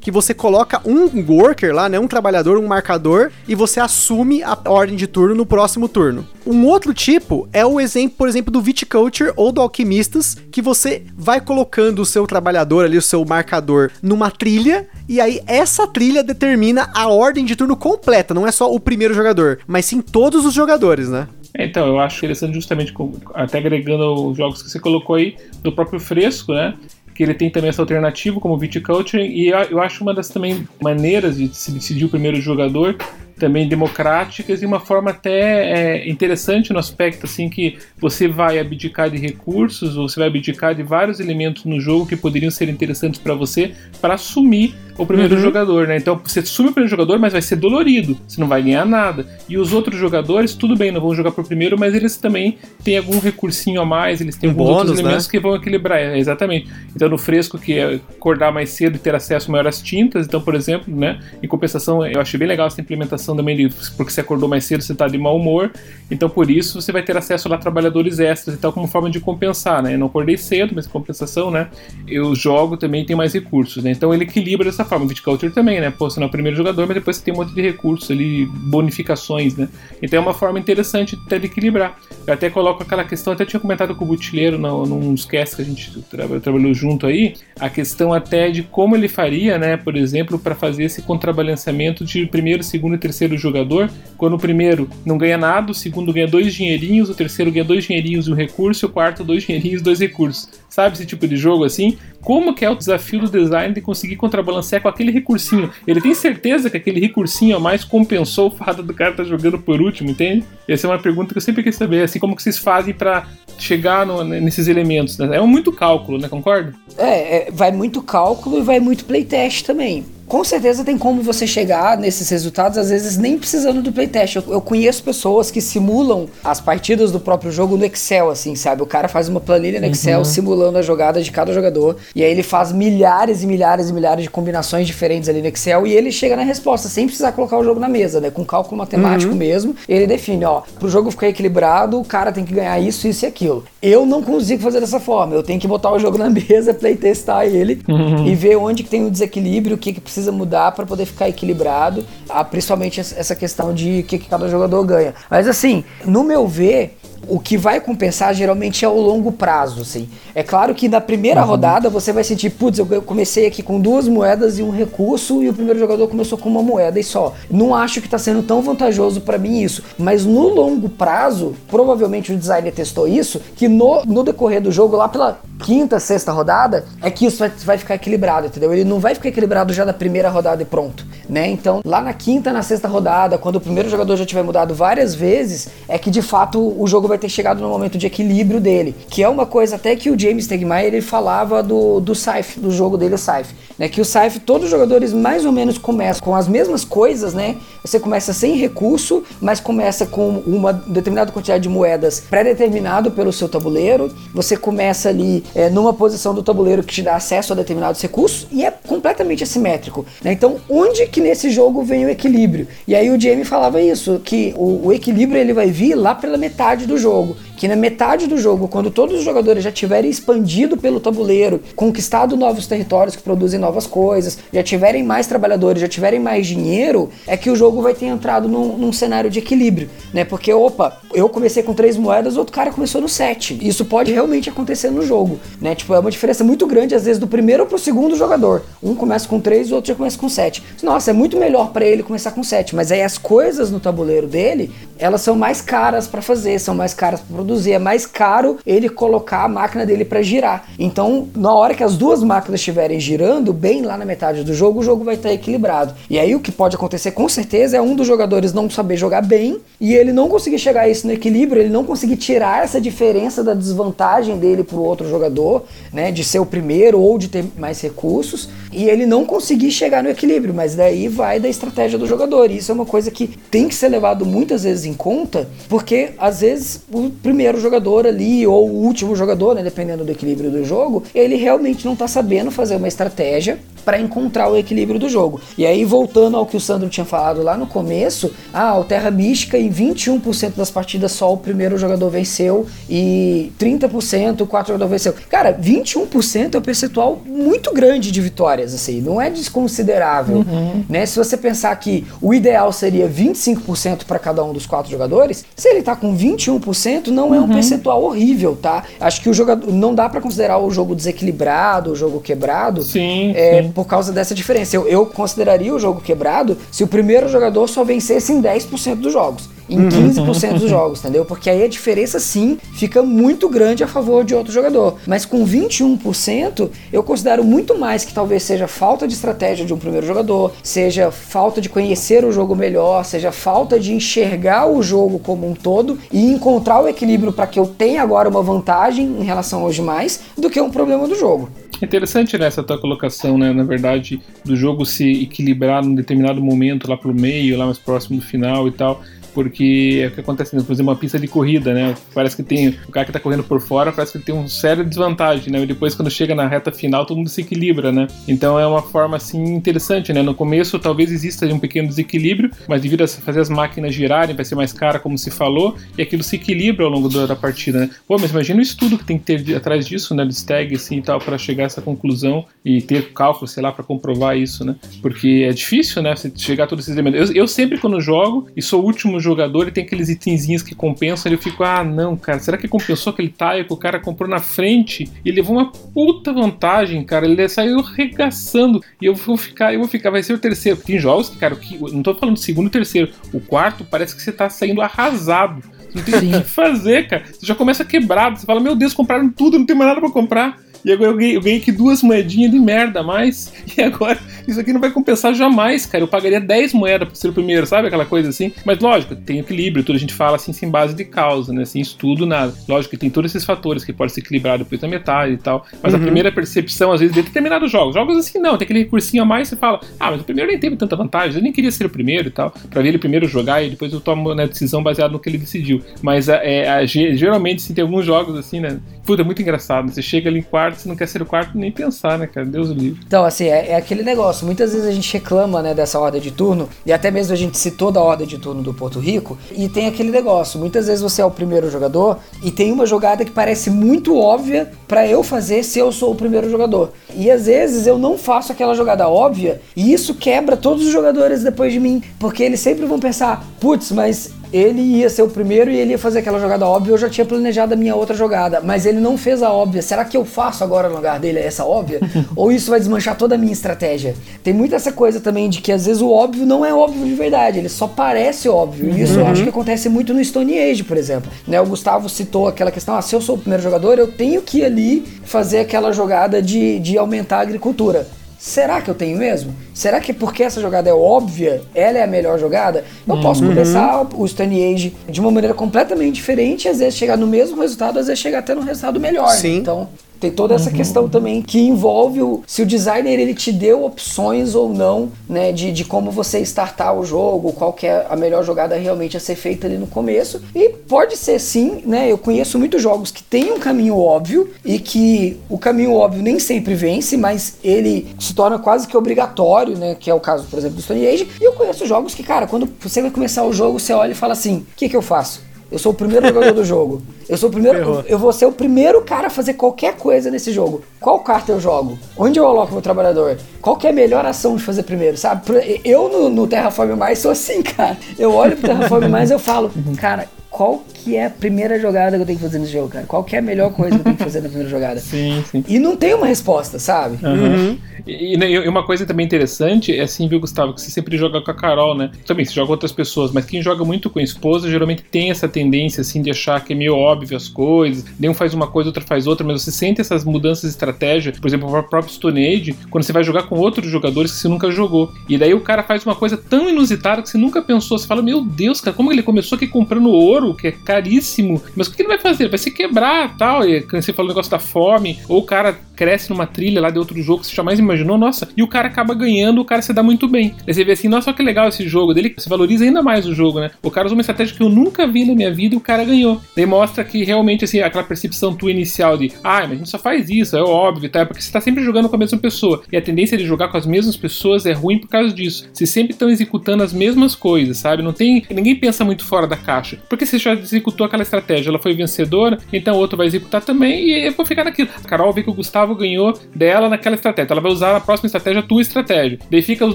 que você coloca um worker lá, né, um trabalhador, um marcador, e você assume a ordem de turno no próximo turno. Um outro tipo é o exemplo, por exemplo, do Viticulture ou do Alquimistas, que você vai colocando o seu trabalhador ali, o seu marcador, numa trilha, e aí essa trilha determina a ordem de turno completa, não é só o primeiro jogador, mas sim todos os jogadores, né? Então, eu acho interessante justamente, até agregando os jogos que você colocou aí, do próprio Fresco, né? Que ele tem também essa alternativa como Viticulture, e eu acho uma das também maneiras de se decidir o primeiro jogador também democráticas e uma forma até é, interessante no aspecto assim que você vai abdicar de recursos você vai abdicar de vários elementos no jogo que poderiam ser interessantes para você para assumir o primeiro uhum. jogador, né? Então você assume o primeiro jogador, mas vai ser dolorido, você não vai ganhar nada. E os outros jogadores, tudo bem, não vão jogar pro primeiro, mas eles também têm algum recursinho a mais, eles têm um alguns bônus, outros elementos né? que vão equilibrar. É, exatamente. Então no fresco, que é acordar mais cedo e ter acesso maior às tintas, então, por exemplo, né? Em compensação, eu achei bem legal essa implementação também de porque você acordou mais cedo, você tá de mau humor, então por isso você vai ter acesso lá a trabalhadores extras e tal, como forma de compensar, né? Eu não acordei cedo, mas compensação, né? Eu jogo também tem mais recursos, né? Então ele equilibra essa dessa forma. O Viticulture também, né? Pô, você não é o primeiro jogador, mas depois você tem um monte de recursos ali, bonificações, né? Então é uma forma interessante até de equilibrar. Eu até coloco aquela questão, até tinha comentado com o Butileiro no, num cast que a gente tra trabalhou junto aí, a questão até de como ele faria, né? Por exemplo, para fazer esse contrabalanceamento de primeiro, segundo e terceiro jogador, quando o primeiro não ganha nada, o segundo ganha dois dinheirinhos, o terceiro ganha dois dinheirinhos e um recurso, o quarto dois dinheirinhos e dois recursos. Sabe esse tipo de jogo assim? Como que é o desafio do design de conseguir contrabalancear com aquele recursinho? Ele tem certeza que aquele recursinho a mais compensou o fato do cara estar tá jogando por último, entende? Essa é uma pergunta que eu sempre quis saber, assim, como que vocês fazem para chegar no, nesses elementos? Né? É muito cálculo, né? Concorda? É, é, vai muito cálculo e vai muito playtest também com certeza tem como você chegar nesses resultados, às vezes nem precisando do playtest. Eu, eu, conheço pessoas que simulam as partidas do próprio jogo no Excel, assim, sabe? O cara faz uma planilha no Excel uhum. simulando a jogada de cada jogador, e aí ele faz milhares e milhares e milhares de combinações diferentes ali no Excel, e ele chega na resposta, sem precisar colocar o jogo na mesa, né? Com cálculo matemático uhum. mesmo, ele define, ó, pro jogo ficar equilibrado, o cara tem que ganhar isso, isso e aquilo. Eu não consigo fazer dessa forma, eu tenho que botar o jogo na mesa, playtestar ele, uhum. e ver onde que tem o desequilíbrio, o que que precisa mudar para poder ficar equilibrado, ah, principalmente essa questão de que cada jogador ganha. Mas assim, no meu ver, o que vai compensar geralmente é o longo prazo, assim. É claro que na primeira uhum. rodada você vai sentir, putz, eu comecei aqui com duas moedas e um recurso e o primeiro jogador começou com uma moeda e só. Não acho que está sendo tão vantajoso para mim isso, mas no longo prazo, provavelmente o designer testou isso, que no, no decorrer do jogo, lá pela quinta, sexta rodada, é que isso vai, vai ficar equilibrado, entendeu? Ele não vai ficar equilibrado já na primeira rodada e pronto, né? Então, lá na quinta, na sexta rodada, quando o primeiro jogador já tiver mudado várias vezes, é que de fato o jogo vai ter chegado no momento de equilíbrio dele, que é uma coisa até que o James Tegmaier ele falava do, do Scythe, do jogo dele, o Scythe, né? Que o Scythe, todos os jogadores mais ou menos começam com as mesmas coisas, né? Você começa sem recurso, mas começa com uma determinada quantidade de moedas pré-determinado pelo seu tabuleiro, você começa ali é, numa posição do tabuleiro que te dá acesso a determinados recursos e é completamente assimétrico, né? Então, onde que nesse jogo vem o equilíbrio? E aí o Jamie falava isso, que o, o equilíbrio ele vai vir lá pela metade do jogo que na metade do jogo, quando todos os jogadores já tiverem expandido pelo tabuleiro, conquistado novos territórios que produzem novas coisas, já tiverem mais trabalhadores, já tiverem mais dinheiro, é que o jogo vai ter entrado num, num cenário de equilíbrio, né? Porque, opa, eu comecei com três moedas, outro cara começou no sete. Isso pode realmente acontecer no jogo, né? Tipo, é uma diferença muito grande, às vezes, do primeiro pro segundo jogador. Um começa com três, o outro já começa com sete. Nossa, é muito melhor para ele começar com sete, mas aí as coisas no tabuleiro dele, elas são mais caras para fazer, são mais caras para produzir produzir, é mais caro ele colocar a máquina dele para girar. Então, na hora que as duas máquinas estiverem girando, bem lá na metade do jogo, o jogo vai estar equilibrado. E aí o que pode acontecer com certeza é um dos jogadores não saber jogar bem e ele não conseguir chegar a isso no equilíbrio, ele não conseguir tirar essa diferença da desvantagem dele pro outro jogador, né, de ser o primeiro ou de ter mais recursos, e ele não conseguir chegar no equilíbrio, mas daí vai da estratégia do jogador. E isso é uma coisa que tem que ser levado muitas vezes em conta, porque às vezes o primeiro primeiro jogador ali, ou o último jogador, né, dependendo do equilíbrio do jogo, ele realmente não está sabendo fazer uma estratégia para encontrar o equilíbrio do jogo. E aí, voltando ao que o Sandro tinha falado lá no começo, ah, o Terra Mística em 21% das partidas só o primeiro jogador venceu e 30% o quarto jogador venceu. Cara, 21% é um percentual muito grande de vitórias, assim, não é desconsiderável, uhum. né? Se você pensar que o ideal seria 25% para cada um dos quatro jogadores, se ele tá com 21%, não é um uhum. percentual horrível, tá? Acho que o jogador não dá para considerar o jogo desequilibrado, o jogo quebrado, sim, é, sim. por causa dessa diferença. Eu, eu consideraria o jogo quebrado se o primeiro jogador só vencesse em 10% dos jogos em 15% dos jogos, entendeu? Porque aí a diferença sim fica muito grande a favor de outro jogador. Mas com 21%, eu considero muito mais que talvez seja falta de estratégia de um primeiro jogador, seja falta de conhecer o jogo melhor, seja falta de enxergar o jogo como um todo e encontrar o equilíbrio para que eu tenha agora uma vantagem em relação aos demais, do que um problema do jogo. Interessante nessa né, tua colocação, né? Na verdade, do jogo se equilibrar num determinado momento lá pro meio, lá mais próximo do final e tal Porque é o que acontece, por exemplo, uma pista de corrida, né? Parece que tem o cara que tá correndo por fora, parece que tem um sério desvantagem, né? E depois quando chega na reta final, todo mundo se equilibra, né? Então é uma forma assim interessante, né? No começo talvez exista um pequeno desequilíbrio, mas devido a fazer as máquinas girarem, vai ser mais cara, como se falou, e aquilo se equilibra ao longo da, da partida, né? Pô, mas imagina o estudo que tem que ter atrás disso, né? Do stag assim e tal, para chegar a essa conclusão e ter cálculo, sei lá, para comprovar isso, né? Porque é difícil, né? Você chegar a todos esses elementos. Eu, eu sempre, quando jogo e sou o último jogador e tem aqueles itenzinhos que compensam, eu fico, ah, não, cara, será que compensou aquele tile que o cara comprou na frente e levou uma puta vantagem, cara? Ele saiu arregaçando e eu vou ficar, eu vou ficar, vai ser o terceiro. Tem jogos que, cara, que, não tô falando segundo e terceiro, o quarto parece que você tá saindo arrasado. Não tem o que fazer, cara. Você já começa quebrado, você fala, meu Deus, compraram tudo, não tem mais nada pra comprar. E agora eu ganhei, eu ganhei aqui duas moedinhas de merda a mais. E agora isso aqui não vai compensar jamais, cara. Eu pagaria 10 moedas pra ser o primeiro, sabe? Aquela coisa assim. Mas lógico, tem equilíbrio, tudo a gente fala assim sem base de causa, né? Sem estudo, nada. Lógico que tem todos esses fatores que pode se equilibrar depois da metade e tal. Mas uhum. a primeira percepção, às vezes, de determinados jogos. Jogos assim, não, tem aquele recursinho a mais, você fala, ah, mas o primeiro nem teve tanta vantagem, eu nem queria ser o primeiro e tal. Pra ver ele primeiro jogar e depois eu tomo a né, decisão baseada no que ele decidiu. Mas é, é, geralmente, assim, tem alguns jogos assim, né? Puta, é muito engraçado. Você chega ali em quarto, você não quer ser o quarto nem pensar, né, cara? Deus livre. Então, assim, é, é, aquele negócio. Muitas vezes a gente reclama, né, dessa ordem de turno, e até mesmo a gente citou da ordem de turno do Porto Rico, e tem aquele negócio. Muitas vezes você é o primeiro jogador e tem uma jogada que parece muito óbvia para eu fazer se eu sou o primeiro jogador. E às vezes eu não faço aquela jogada óbvia, e isso quebra todos os jogadores depois de mim, porque eles sempre vão pensar, putz, mas ele ia ser o primeiro e ele ia fazer aquela jogada óbvia. Eu já tinha planejado a minha outra jogada, mas ele não fez a óbvia. Será que eu faço agora no lugar dele essa óbvia? Ou isso vai desmanchar toda a minha estratégia? Tem muito essa coisa também de que às vezes o óbvio não é óbvio de verdade, ele só parece óbvio. E isso uhum. eu acho que acontece muito no Stone Age, por exemplo. Né, o Gustavo citou aquela questão: ah, se eu sou o primeiro jogador, eu tenho que ir ali fazer aquela jogada de, de aumentar a agricultura. Será que eu tenho mesmo? Será que porque essa jogada é óbvia, ela é a melhor jogada? Eu uhum. posso começar o Stone Age de uma maneira completamente diferente e às vezes chegar no mesmo resultado, às vezes chegar até no resultado melhor. Sim. Então, tem toda essa uhum. questão também que envolve o, se o designer ele te deu opções ou não, né, de, de como você startar o jogo, qual que é a melhor jogada realmente a ser feita ali no começo. E pode ser sim, né? Eu conheço muitos jogos que tem um caminho óbvio e que o caminho óbvio nem sempre vence, mas ele se torna quase que obrigatório, né? Que é o caso, por exemplo, do Stone Age. E eu conheço jogos que, cara, quando você vai começar o jogo, você olha e fala assim: o que, que eu faço? Eu sou o primeiro jogador do jogo. Eu sou o primeiro. Eu, eu vou ser o primeiro cara a fazer qualquer coisa nesse jogo. Qual carta eu jogo? Onde eu aloco meu trabalhador? Qual que é a melhor ação de fazer primeiro, sabe? Eu no, no Terraform Mais sou assim, cara. Eu olho pro Terraform Mais e eu falo, cara, qual que é a primeira jogada que eu tenho que fazer nesse jogo, cara? Qual que é a melhor coisa que eu tenho que fazer na primeira jogada? Sim, sim. E não tem uma resposta, sabe? Uhum. E, e, e, uma coisa também interessante é assim, viu, Gustavo, que você sempre joga com a Carol, né? Também, você joga com outras pessoas, mas quem joga muito com a esposa geralmente tem essa tendência, assim, de achar que é meio óbvio as coisas, um faz uma coisa, outra faz outra, mas você sente essas mudanças de estratégia, por exemplo, o próprio Stone Age, quando você vai jogar com outros jogadores que você nunca jogou. E daí o cara faz uma coisa tão inusitada que você nunca pensou. Você fala, meu Deus, cara, como ele começou aqui comprando ouro, que é caríssimo, mas o que ele vai fazer? Vai se quebrar tal. E você falou o negócio da fome, ou o cara cresce numa trilha lá de outro jogo que você jamais imaginou, nossa, e o cara acaba ganhando, o cara se dá muito bem. Aí você vê assim, nossa, que legal esse jogo dele, você valoriza ainda mais o jogo, né? O cara usou uma estratégia que eu nunca vi na minha vida e o cara ganhou. Daí mostra que realmente, assim, aquela percepção tua inicial de, ah, mas a gente só faz isso, é óbvio, tá? Porque você tá sempre jogando com a mesma pessoa. E a tendência de jogar com as mesmas pessoas é ruim por causa disso. Vocês sempre estão executando as mesmas coisas, sabe? Não tem. Ninguém pensa muito fora da caixa. Porque você já executou aquela estratégia, ela foi vencedora, então o outro vai executar também e eu vou ficar naquilo. A Carol vê que o Gustavo ganhou dela naquela estratégia. Então ela vai usar na próxima estratégia a tua estratégia. Daí fica os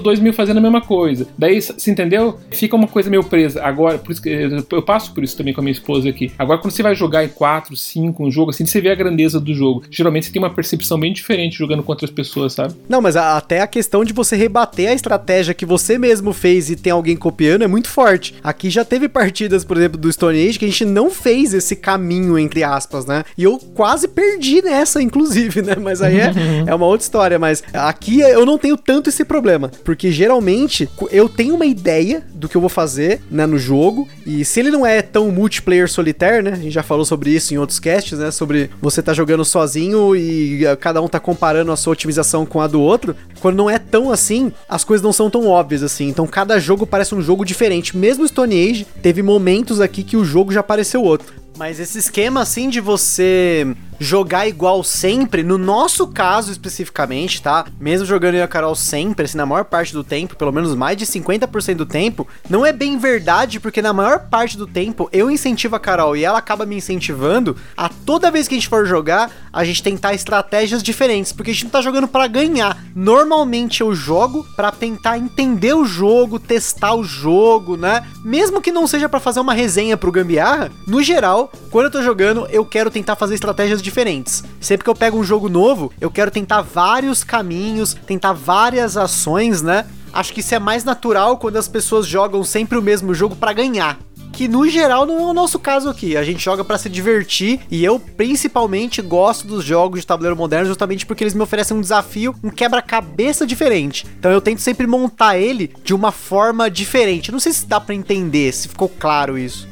dois mil fazendo a mesma coisa. Daí, se entendeu? Fica uma coisa meio presa. Agora, por isso que eu passo por isso também com a minha esposa aqui. Agora, quando você vai jogar em 4, 5, um jogo assim, você vê a grandeza do jogo. Geralmente você tem uma percepção bem diferente jogando com outras pessoas, sabe? Não, mas a, até a questão de você rebater a estratégia que você mesmo fez e tem alguém copiando é muito forte. Aqui já teve partidas, por exemplo, do Stone Stone Age que a gente não fez esse caminho, entre aspas, né? E eu quase perdi nessa, inclusive, né? Mas aí é, é uma outra história. Mas aqui eu não tenho tanto esse problema. Porque geralmente eu tenho uma ideia do que eu vou fazer né, no jogo. E se ele não é tão multiplayer solitário, né? A gente já falou sobre isso em outros casts, né? Sobre você tá jogando sozinho e eh, cada um tá comparando a sua otimização com a do outro. Quando não é tão assim, as coisas não são tão óbvias assim. Então cada jogo parece um jogo diferente. Mesmo Stone Age, teve momentos aqui que o jogo já pareceu outro. Mas esse esquema assim de você jogar igual sempre, no nosso caso especificamente, tá? Mesmo jogando eu e a Carol sempre, assim, na maior parte do tempo, pelo menos mais de 50% do tempo, não é bem verdade, porque na maior parte do tempo eu incentivo a Carol e ela acaba me incentivando a toda vez que a gente for jogar, a gente tentar estratégias diferentes, porque a gente não tá jogando para ganhar. Normalmente eu jogo para tentar entender o jogo, testar o jogo, né? Mesmo que não seja para fazer uma resenha pro Gambiarra, no geral, quando eu tô jogando, eu quero tentar fazer estratégias diferentes. Sempre que eu pego um jogo novo, eu quero tentar vários caminhos, tentar várias ações, né? Acho que isso é mais natural quando as pessoas jogam sempre o mesmo jogo para ganhar que no geral não é o nosso caso aqui. A gente joga para se divertir e eu principalmente gosto dos jogos de tabuleiro moderno justamente porque eles me oferecem um desafio, um quebra-cabeça diferente. Então eu tento sempre montar ele de uma forma diferente. Não sei se dá para entender, se ficou claro isso.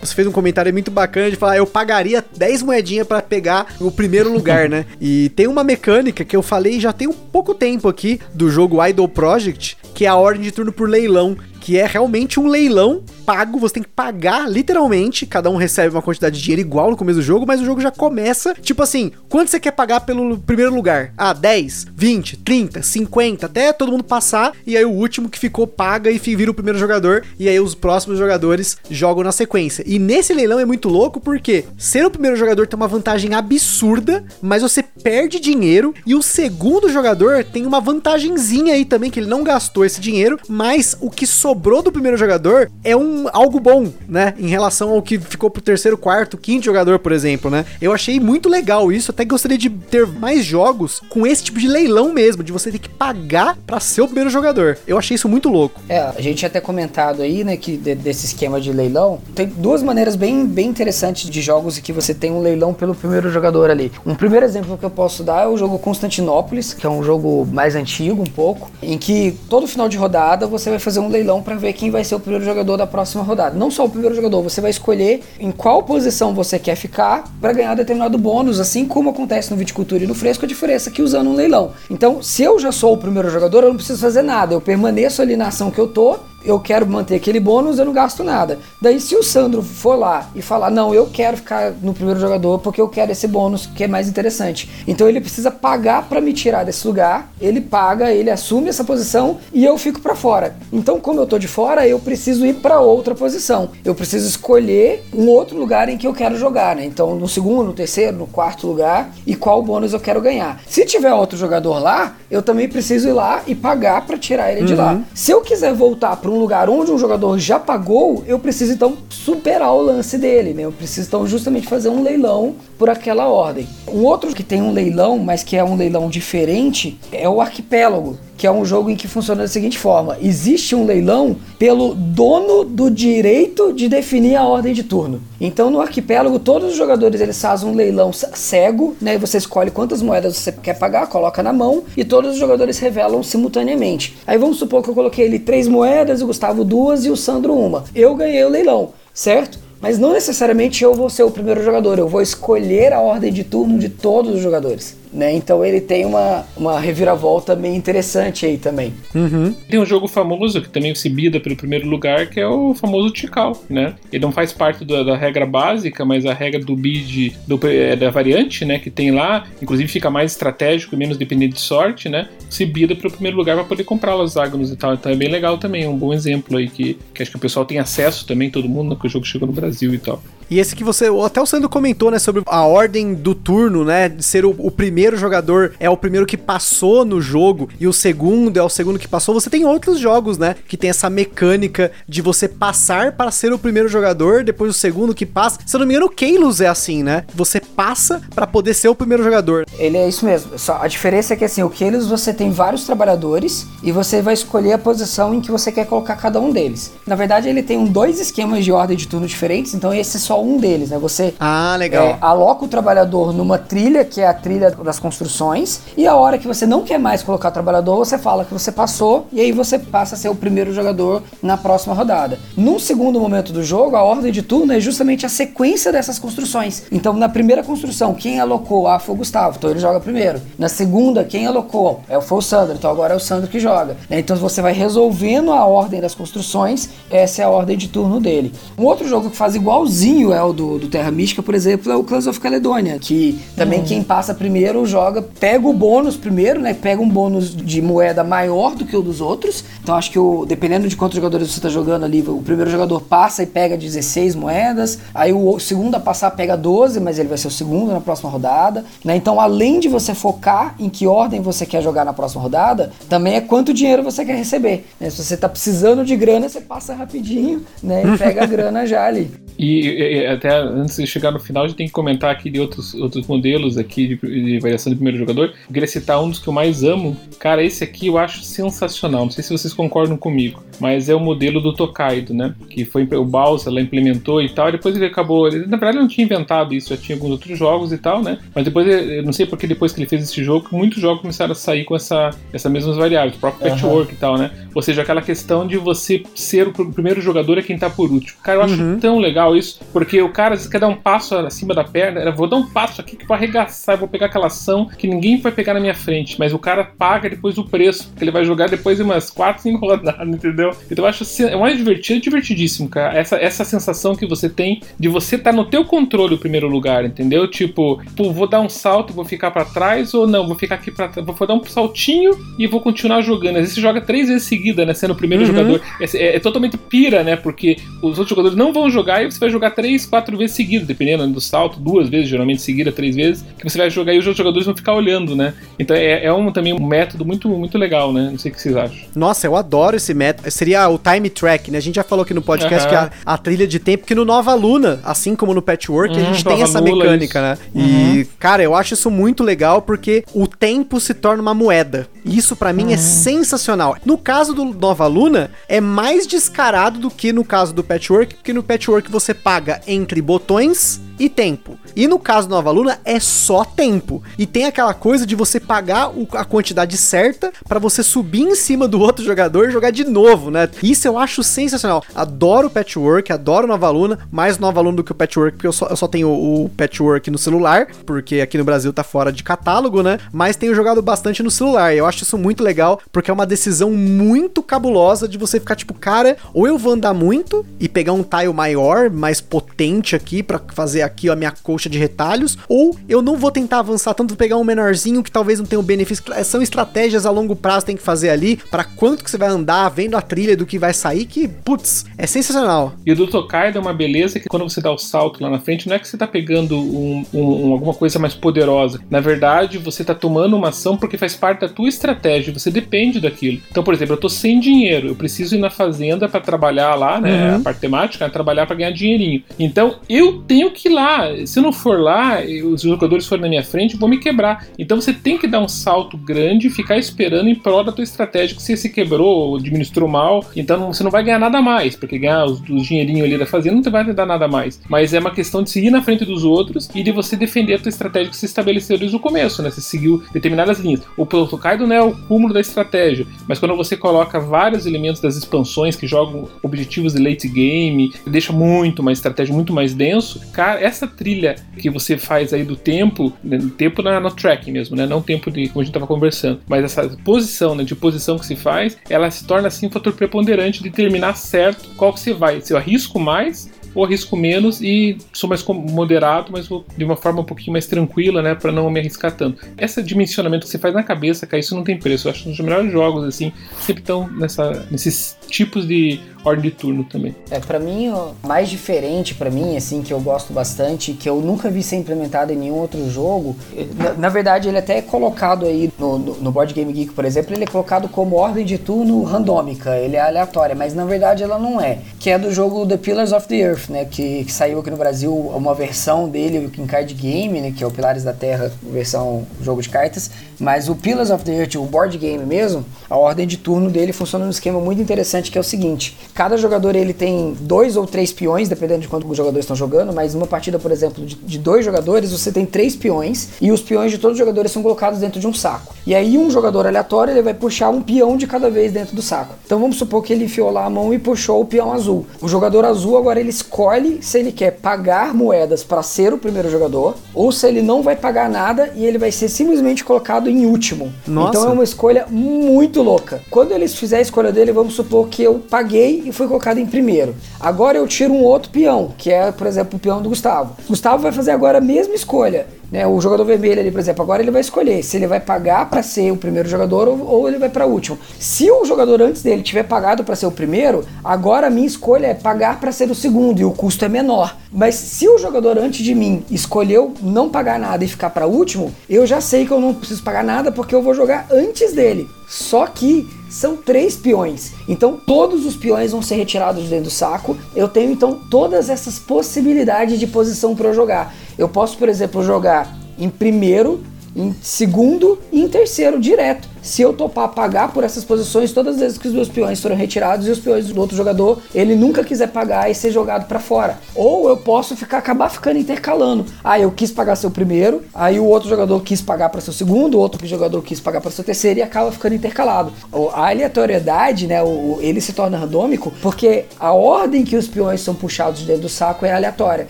Você fez um comentário muito bacana de falar, eu pagaria 10 moedinhas para pegar o primeiro lugar, né? E tem uma mecânica que eu falei já tem um pouco tempo aqui do jogo Idol Project, que é a ordem de turno por leilão que é realmente um leilão pago, você tem que pagar literalmente, cada um recebe uma quantidade de dinheiro igual no começo do jogo, mas o jogo já começa, tipo assim, quanto você quer pagar pelo primeiro lugar? Ah, 10, 20, 30, 50, até todo mundo passar, e aí o último que ficou paga e vira o primeiro jogador, e aí os próximos jogadores jogam na sequência. E nesse leilão é muito louco porque ser o primeiro jogador tem uma vantagem absurda, mas você perde dinheiro, e o segundo jogador tem uma vantagenzinha aí também, que ele não gastou esse dinheiro, mas o que sobrou sobrou do primeiro jogador é um algo bom, né? Em relação ao que ficou pro terceiro, quarto, quinto jogador, por exemplo, né? Eu achei muito legal isso, até gostaria de ter mais jogos com esse tipo de leilão mesmo, de você ter que pagar para ser o primeiro jogador. Eu achei isso muito louco. É, a gente até comentado aí, né, que de, desse esquema de leilão, tem duas maneiras bem, bem interessantes de jogos que você tem um leilão pelo primeiro jogador ali. Um primeiro exemplo que eu posso dar é o jogo Constantinópolis, que é um jogo mais antigo um pouco, em que todo final de rodada você vai fazer um leilão para ver quem vai ser o primeiro jogador da próxima rodada. Não só o primeiro jogador, você vai escolher em qual posição você quer ficar para ganhar determinado bônus, assim como acontece no Viticultura e no Fresco, a diferença é que usando um leilão. Então, se eu já sou o primeiro jogador, eu não preciso fazer nada, eu permaneço ali na ação que eu tô eu quero manter aquele bônus, eu não gasto nada. Daí, se o Sandro for lá e falar, não, eu quero ficar no primeiro jogador porque eu quero esse bônus que é mais interessante. Então, ele precisa pagar para me tirar desse lugar. Ele paga, ele assume essa posição e eu fico para fora. Então, como eu tô de fora, eu preciso ir para outra posição. Eu preciso escolher um outro lugar em que eu quero jogar, né? Então, no segundo, no terceiro, no quarto lugar e qual bônus eu quero ganhar. Se tiver outro jogador lá, eu também preciso ir lá e pagar para tirar ele uhum. de lá. Uhum. Se eu quiser voltar para um lugar onde um jogador já pagou, eu preciso então superar o lance dele, né? Eu preciso então justamente fazer um leilão por aquela ordem. Um outro que tem um leilão, mas que é um leilão diferente, é o Arquipélago que é um jogo em que funciona da seguinte forma: existe um leilão pelo dono do direito de definir a ordem de turno. Então, no arquipélago, todos os jogadores eles fazem um leilão cego, né? Você escolhe quantas moedas você quer pagar, coloca na mão e todos os jogadores revelam simultaneamente. Aí vamos supor que eu coloquei ele três moedas, o Gustavo duas e o Sandro uma. Eu ganhei o leilão, certo? Mas não necessariamente eu vou ser o primeiro jogador, eu vou escolher a ordem de turno de todos os jogadores. Né? Então ele tem uma, uma reviravolta bem interessante aí também. Uhum. Tem um jogo famoso que também se bida pelo primeiro lugar, que é o famoso Tikal, né? Ele não faz parte do, da regra básica, mas a regra do bid do, é da variante, né? Que tem lá, inclusive fica mais estratégico, menos dependente de sorte, né? Se bida pelo primeiro lugar para poder comprar os hexágonos e tal. Então é bem legal também, é um bom exemplo aí que, que acho que o pessoal tem acesso também, todo mundo, né, que o jogo chegou no Brasil e tal. E esse que você, até o Sandro comentou, né, sobre a ordem do turno, né, de ser o, o primeiro jogador é o primeiro que passou no jogo e o segundo é o segundo que passou. Você tem outros jogos, né, que tem essa mecânica de você passar para ser o primeiro jogador, depois o segundo que passa. Se eu não me engano, o Kalos é assim, né? Você passa para poder ser o primeiro jogador. Ele é isso mesmo. Só a diferença é que assim, o Kalos você tem vários trabalhadores e você vai escolher a posição em que você quer colocar cada um deles. Na verdade, ele tem dois esquemas de ordem de turno diferentes, então esse é só um deles, né? Você Ah, legal. é, aloca o trabalhador numa trilha, que é a trilha das construções, e a hora que você não quer mais colocar o trabalhador, você fala que você passou, e aí você passa a ser o primeiro jogador na próxima rodada. Num segundo momento do jogo, a ordem de turno é justamente a sequência dessas construções. Então, na primeira construção, quem alocou? Ah, foi o Gustavo, então ele joga primeiro. Na segunda, quem alocou? É, foi o Sandro, então agora é o Sandro que joga. né? Então você vai resolvendo a ordem das construções, essa é a ordem de turno dele. Um outro jogo que faz igualzinho o do, do Terra Mística, por exemplo, é o Clans of Caledonia, que também quem passa primeiro joga, pega o bônus primeiro, né? Pega um bônus de moeda maior do que o dos outros. Então acho que o, dependendo de quantos jogadores você tá jogando ali, o primeiro jogador passa e pega 16 moedas, aí o segundo a passar pega 12, mas ele vai ser o segundo na próxima rodada, né? Então além de você focar em que ordem você quer jogar na próxima rodada, também é quanto dinheiro você quer receber. né? Se você tá precisando de grana, você passa rapidinho, né? E pega a grana já ali. E, e- até antes de chegar no final, a gente tem que comentar aqui de outros, outros modelos aqui de, de variação de primeiro jogador. Eu queria citar um dos que eu mais amo. Cara, esse aqui eu acho sensacional. Não sei se vocês concordam comigo, mas é o modelo do Tokaido, né? Que foi o Bowser, ela implementou e tal. E depois ele acabou. Ele, na verdade, ele não tinha inventado isso, já tinha alguns outros jogos e tal, né? Mas depois, eu não sei porque depois que ele fez esse jogo, muitos jogos começaram a sair com essa, essa mesmas variáveis, o próprio Aham. Patchwork e tal, né? Ou seja, aquela questão de você ser o pr- primeiro jogador é quem tá por último. Cara, eu acho Uhum. tão legal isso, porque o cara às vezes quer dar um passo acima da perna, eu vou dar um passo aqui que vai arregaçar, vou pegar aquela ação que ninguém vai pegar na minha frente, mas o cara paga depois o preço, que ele vai jogar depois de umas 4, 5 rodadas, entendeu? Então eu acho assim, é mais divertido, é divertidíssimo, cara. Essa, essa sensação que você tem de você estar no teu controle o primeiro lugar, entendeu? Tipo, pô, vou dar um salto, vou ficar pra trás ou não, vou ficar aqui pra trás, vou dar um saltinho e vou continuar jogando. Às vezes você joga três vezes seguida, né, sendo o primeiro Uhum. jogador. É, é- é totalmente pira, né, porque os outros jogadores não vão jogar e você vai jogar três, quatro vezes seguidas, dependendo do salto, duas vezes, geralmente seguida, três vezes, que você vai jogar e os outros jogadores vão ficar olhando, né? Então é, é um, também um método muito, muito legal, né? Não sei o que vocês acham. Nossa, eu adoro esse método. Seria o time track, né? A gente já falou aqui no podcast que a, a trilha de tempo, que no Nova Luna, assim como no Patchwork, a Hum, gente tem Nova essa Lula, mecânica, isso. né? E, cara, eu acho isso muito legal porque o tempo se torna uma moeda. E Isso pra mim é sensacional. No caso do Nova Luna, é mais descarado do que no caso do Patchwork, porque no Patchwork você paga entre botões e tempo. E no caso do Nova Luna é só tempo. E tem aquela coisa de você pagar a quantidade certa pra você subir em cima do outro jogador e jogar de novo, né? Isso eu acho sensacional. Adoro o Patchwork, adoro Nova Luna, mais Nova Luna do que o Patchwork, porque eu só, eu só tenho o, o Patchwork no celular, porque aqui no Brasil tá fora de catálogo, né? Mas tenho jogado bastante no celular. Eu acho isso muito legal, porque é uma decisão muito cabulosa de você ficar tipo, cara, ou eu vou andar muito e pegar um tile maior, mais potente aqui pra fazer aqui ó, a minha colcha de retalhos, ou eu não vou tentar avançar tanto, vou pegar um menorzinho que talvez não tenha o benefício. São estratégias a longo prazo que tem que fazer ali, pra quanto que você vai andar, vendo a trilha do que vai sair, que, putz, é sensacional. E o do Tokaido é uma beleza que quando você dá o salto lá na frente, não é que você tá pegando um- um- alguma coisa mais poderosa. Na verdade, você tá tomando uma ação porque faz parte da tua estratégia, você depende daquilo. Então, por exemplo, eu tô sem dinheiro, eu preciso ir na fazenda pra trabalhar lá, né? Uhum. A parte temática, é trabalhar pra ganhar dinheirinho. Então, eu tenho que ir lá. Se eu não for lá, os jogadores forem na minha frente, vou me quebrar. Então, você tem que dar um salto grande e ficar esperando em prol da tua estratégia que você se quebrou ou administrou mal. Então, você não vai ganhar nada mais, porque ganhar os, os dinheirinhos ali da fazenda não vai te dar nada mais. Mas é uma questão de se ir na frente dos outros e de você defender a tua estratégia que você estabeleceu desde o começo, né? Você seguiu determinadas linhas. O Tokaido não é o cúmulo da estratégia, mas quando você coloca vários elementos das expansões que jogam objetivos de late game, deixa muito mais estratégia, muito mais denso, cara, essa trilha que você faz aí do tempo, né, tempo na, no mesmo, né? Não tempo de como a gente tava conversando, mas essa posição, né, de posição que se faz, ela se torna assim um fator preponderante de determinar certo qual que você vai. Se eu arrisco mais ou arrisco menos e sou mais moderado, mas de uma forma um pouquinho mais tranquila, né, para não me arriscar tanto. Esse dimensionamento que você faz na cabeça, cara, isso não tem preço. Eu acho que os melhores jogos assim sempre estão nessa, nesses tipos de ordem de turno também. É, para mim, o mais diferente para mim, assim, que eu gosto bastante, que eu nunca vi ser implementado em nenhum outro jogo, na, na verdade ele até é colocado aí no, no, no, Board Game Geek, por exemplo, ele é colocado como ordem de turno randômica, ele é aleatória, mas na verdade ela não é, que é do jogo The Pillars of the Earth, né, que, que saiu aqui no Brasil uma versão dele em card game, né, que é o Pilares da Terra, versão jogo de cartas, mas o Pillars of the Earth, o board game mesmo, a ordem de turno dele funciona num esquema muito interessante que é o seguinte: cada jogador ele tem dois ou três peões, dependendo de quanto os jogadores estão jogando, mas numa partida, por exemplo, de, de dois jogadores, você tem três peões e os peões de todos os jogadores são colocados dentro de um saco. E aí um jogador aleatório ele vai puxar um peão de cada vez dentro do saco. Então vamos supor que ele enfiou lá a mão e puxou o peão azul. O jogador azul agora ele escolhe se ele quer pagar moedas para ser o primeiro jogador ou se ele não vai pagar nada e ele vai ser simplesmente colocado em último. Nossa. Então é uma escolha muito louca. Quando eles fizer a escolha dele, vamos supor que eu paguei e fui colocado em primeiro. Agora eu tiro um outro peão, que é, por exemplo, o peão do Gustavo. Gustavo vai fazer agora a mesma escolha. Né, o jogador vermelho ali, por exemplo, agora ele vai escolher se ele vai pagar para ser o primeiro jogador ou, ou ele vai para o último. Se o jogador antes dele tiver pagado para ser o primeiro, agora a minha escolha é pagar para ser o segundo e o custo é menor. Mas se o jogador antes de mim escolheu não pagar nada e ficar para último, eu já sei que eu não preciso pagar nada porque eu vou jogar antes dele. Só que são três peões. Então todos os peões vão ser retirados dentro do saco. Eu tenho então todas essas possibilidades de posição para jogar. Eu posso, por exemplo, jogar em primeiro, em segundo e em terceiro direto se eu topar pagar por essas posições todas as vezes que os meus peões foram retirados e os peões do outro jogador ele nunca quiser pagar e ser jogado para fora. Ou eu posso ficar acabar ficando intercalando. Ah, eu quis pagar seu primeiro, aí o outro jogador quis pagar para seu segundo, o outro jogador quis pagar para seu terceiro e acaba ficando intercalado. A aleatoriedade, né, ele se torna randômico porque a ordem que os peões são puxados dentro do saco é aleatória.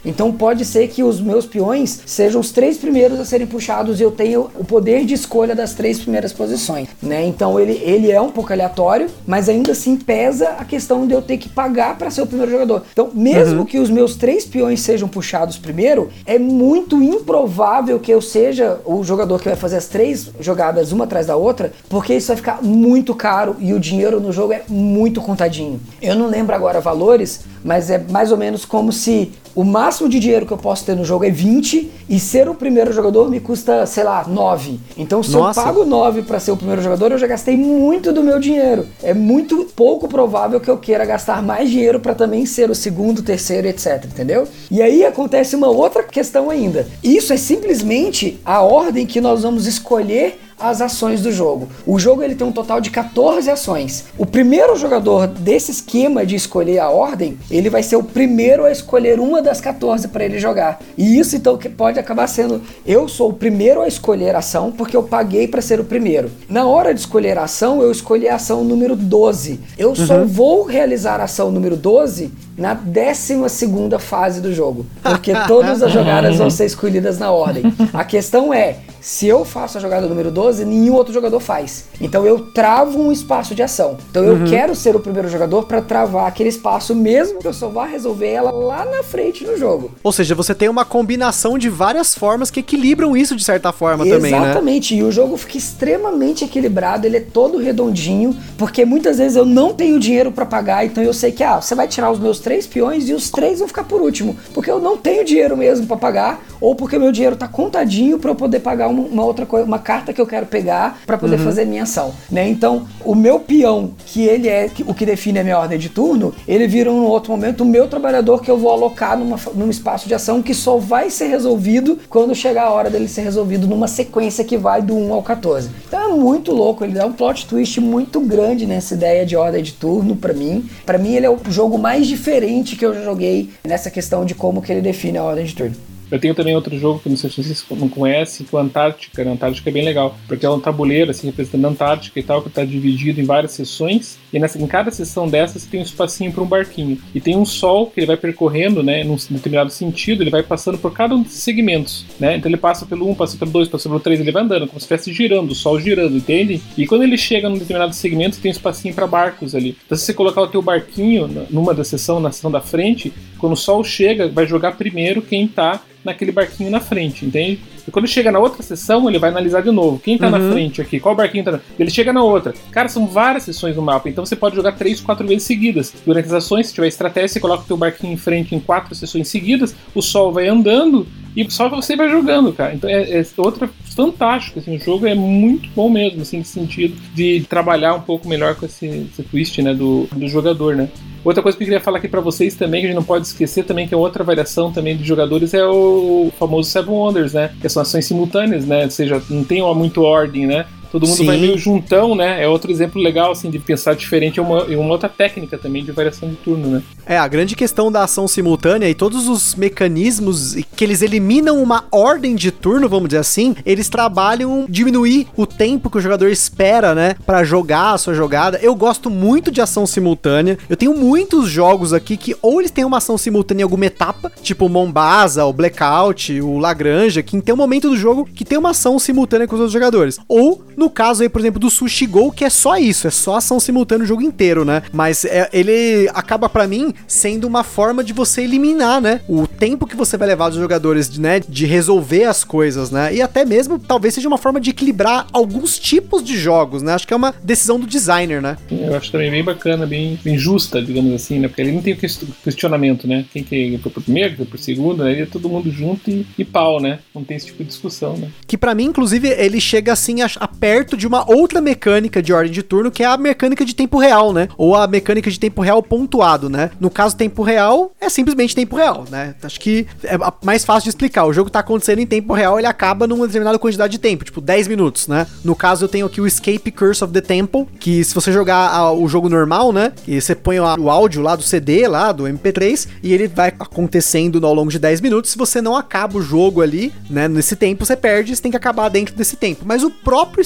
Então pode ser que os meus peões sejam os três primeiros a serem puxados e eu tenho o poder de escolha das três primeiras posições né? Então ele, ele é um pouco aleatório, mas ainda assim pesa a questão de eu ter que pagar para ser o primeiro jogador. Então, mesmo uhum. que os meus três peões sejam puxados primeiro, é muito improvável que eu seja o jogador que vai fazer as três jogadas uma atrás da outra, porque isso vai ficar muito caro e o dinheiro no jogo é muito contadinho. Eu não lembro agora valores, mas é mais ou menos como se o máximo de dinheiro que eu posso ter no jogo é 20 e ser o primeiro jogador me custa, sei lá, 9. Então, se Nossa. eu pago 9 para ser o primeiro jogador, eu já gastei muito do meu dinheiro. É muito pouco provável que eu queira gastar mais dinheiro para também ser o segundo, terceiro, etc, entendeu? E aí acontece uma outra questão ainda. Isso é simplesmente a ordem que nós vamos escolher as ações do jogo. O jogo ele tem um total de 14 ações. O primeiro jogador desse esquema de escolher a ordem, ele vai ser o primeiro a escolher uma das 14 para ele jogar. E isso então que pode acabar sendo eu sou o primeiro a escolher a ação porque eu paguei para ser o primeiro. Na hora de escolher a ação, eu escolhi a ação número 12. Eu uhum. só vou realizar a ação número 12 na 12 segunda fase do jogo, porque todas as jogadas vão ser escolhidas na ordem. A questão é, se eu faço a jogada número 12, nenhum outro jogador faz. Então eu travo um espaço de ação. Então eu uhum. quero ser o primeiro jogador para travar aquele espaço, mesmo que eu só vá resolver ela lá na frente no jogo. Ou seja, você tem uma combinação de várias formas que equilibram isso de certa forma Exatamente. também, né? Exatamente. E o jogo fica extremamente equilibrado, ele é todo redondinho, porque muitas vezes eu não tenho dinheiro para pagar, então eu sei que ah, você vai tirar os meus três peões e os três vão ficar por último, porque eu não tenho dinheiro mesmo para pagar, ou porque meu dinheiro tá contadinho para eu poder pagar uma, uma, outra coisa, uma carta que eu quero pegar para poder uhum. fazer minha ação, né? Então, o meu peão, que ele é o que define a minha ordem de turno, ele vira um outro momento o meu trabalhador que eu vou alocar numa, num espaço de ação que só vai ser resolvido quando chegar a hora dele ser resolvido numa sequência que vai do 1 ao 14. Então é muito louco, ele dá um plot twist muito grande nessa ideia de ordem de turno para mim. Para mim ele é o jogo mais diferente que eu já joguei nessa questão de como que ele define a ordem de turno. Eu tenho também outro jogo que não sei se vocês não conhecem, que é o Antártica. A né? Antártica é bem legal, porque é um tabuleiro assim, representando a Antártica e tal, que está dividido em várias seções. E nessa, em cada seção dessas tem um espacinho para um barquinho. E tem um sol que ele vai percorrendo, né, num determinado sentido, ele vai passando por cada um desses segmentos, né? Então ele passa pelo 1, passa pelo 2, passa pelo 3, ele vai andando, como se estivesse girando, o sol girando, entende? E quando ele chega num determinado segmento, tem um espacinho para barcos ali. Então se você colocar o teu barquinho numa da seção, na seção da frente, quando o sol chega, vai jogar primeiro quem está naquele barquinho na frente, entende? E quando chega na outra sessão, ele vai analisar de novo. Quem tá Uhum. na frente aqui? Qual barquinho tá na... Ele chega na outra. Cara, são várias sessões no mapa, então você pode jogar três, quatro vezes seguidas. Durante as ações, se tiver estratégia, você coloca o teu barquinho em frente em quatro sessões seguidas, o sol vai andando e só você vai jogando, cara. Então é, é outra fantástico, assim, o jogo é muito bom mesmo, assim, nesse sentido de trabalhar um pouco melhor com esse, esse twist, né, do, do jogador, né. Outra coisa que eu queria falar aqui pra vocês também, que a gente não pode esquecer também, que é outra variação também de jogadores, é o famoso Seven Wonders, né? Que são ações simultâneas, né? Ou seja, não tem uma muito ordem, né? Todo mundo Sim. vai meio juntão, né? É outro exemplo legal, assim, de pensar diferente. É uma, é uma outra técnica também de variação de turno, né? É, a grande questão da ação simultânea e todos os mecanismos que eles eliminam uma ordem de turno, vamos dizer assim, eles trabalham diminuir o tempo que o jogador espera, né, Pra jogar a sua jogada. Eu gosto muito de ação simultânea. Eu tenho muitos jogos aqui que ou eles têm uma ação simultânea em alguma etapa, tipo o Mombasa, o Blackout, o Lagrange, que tem um momento do jogo que tem uma ação simultânea com os outros jogadores. Ou no caso aí, por exemplo, do Sushi Go, que é só isso, é só ação simultânea o jogo inteiro, né? Mas é, ele acaba pra mim sendo uma forma de você eliminar, né? O tempo que você vai levar dos jogadores, né? De resolver as coisas, né? E até mesmo talvez seja uma forma de equilibrar alguns tipos de jogos, né? Acho que é uma decisão do designer, né? Eu acho também bem bacana, bem, bem justa, digamos assim, né? Porque ele não tem quest- questionamento, né? Quem que foi por primeiro, quem foi por segundo, né? Ele é todo mundo junto e, e pau, né? Não tem esse tipo de discussão, né? Que pra mim, inclusive, ele chega assim a, a perto de uma outra mecânica de ordem de turno, que é a mecânica de tempo real, né? Ou a mecânica de tempo real pontuado, né? No caso, tempo real é simplesmente tempo real, né? Acho que é mais fácil de explicar. O jogo tá acontecendo em tempo real, ele acaba numa determinada quantidade de tempo, tipo 10 minutos, né? No caso, eu tenho aqui o Escape Curse of the Temple, que se você jogar o jogo normal, né? E você põe o, áudio lá do CD, lá do MP3, e ele vai acontecendo ao longo de 10 minutos. Se você não acaba o jogo ali, né? Nesse tempo, você perde, você tem que acabar dentro desse tempo. Mas o próprio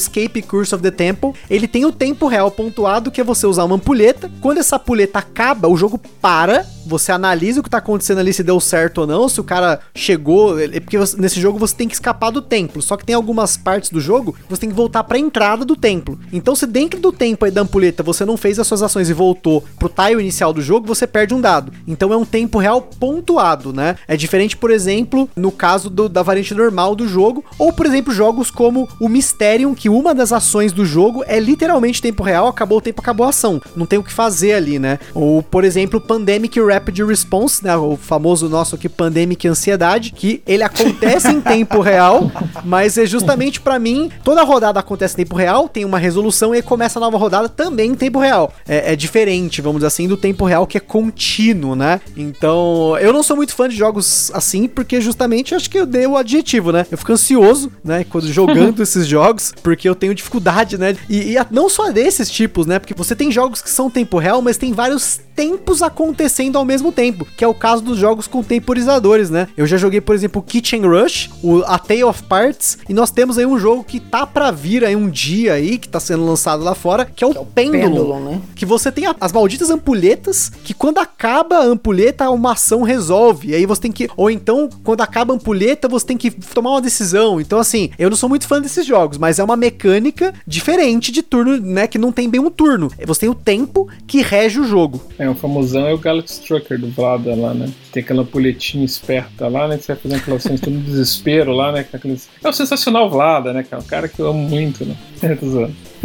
Curse of the Temple, ele tem o tempo real pontuado, que é você usar uma ampulheta. Quando essa ampulheta acaba, o jogo para, você analisa o que tá acontecendo ali, se deu certo ou não, se o cara chegou. é Porque você- nesse jogo você tem que escapar do templo. Só que tem algumas partes do jogo que você tem que voltar pra entrada do templo. Então, se dentro do tempo aí da ampulheta você não fez as suas ações e voltou pro tile inicial do jogo, você perde um dado. Então é um tempo real pontuado, né? É diferente, por exemplo, no caso do- da variante normal do jogo, ou por exemplo, jogos como o Mysterium, que uma das ações do jogo é literalmente tempo real, acabou o tempo, acabou a ação. Não tem o que fazer ali, né? Ou, por exemplo, Pandemic Rapid Response, né? O famoso nosso aqui, Pandemic Ansiedade, que ele acontece em tempo real, mas é justamente pra mim, toda rodada acontece em tempo real, tem uma resolução e começa a nova rodada também em tempo real. É, é diferente, vamos dizer assim, do tempo real que é contínuo, né? Então, eu não sou muito fã de jogos assim, porque justamente acho que eu dei o adjetivo, né? Eu fico ansioso, né? Quando jogando esses jogos, porque eu tenho dificuldade, né? E, e não só desses tipos, né? Porque você tem jogos que são tempo real, mas tem vários tempos acontecendo ao mesmo tempo, que é o caso dos jogos com temporizadores, né? Eu já joguei, por exemplo, Kitchen Rush, o A Tale of Parts, e nós temos aí um jogo que tá pra vir aí um dia aí, que tá sendo lançado lá fora, que é o, Pendulum, Pendulum, né? que você tem as malditas ampulhetas, que quando acaba a ampulheta, uma ação resolve. E aí você tem que. Ou então, quando acaba a ampulheta, você tem que tomar uma decisão. Então, assim, eu não sou muito fã desses jogos, mas é uma mecânica diferente de turno, né? Que não tem bem um turno. Você tem o tempo que rege o jogo. É, o famosão é o Galaxy Trucker do Vlada lá, né? Tem aquela ampulhetinha esperta lá, né? Que você vai fazendo aquelas ações tudo no desespero lá, né? aqueles- É o sensacional Vlada, né, cara? O cara que eu amo muito, né? É.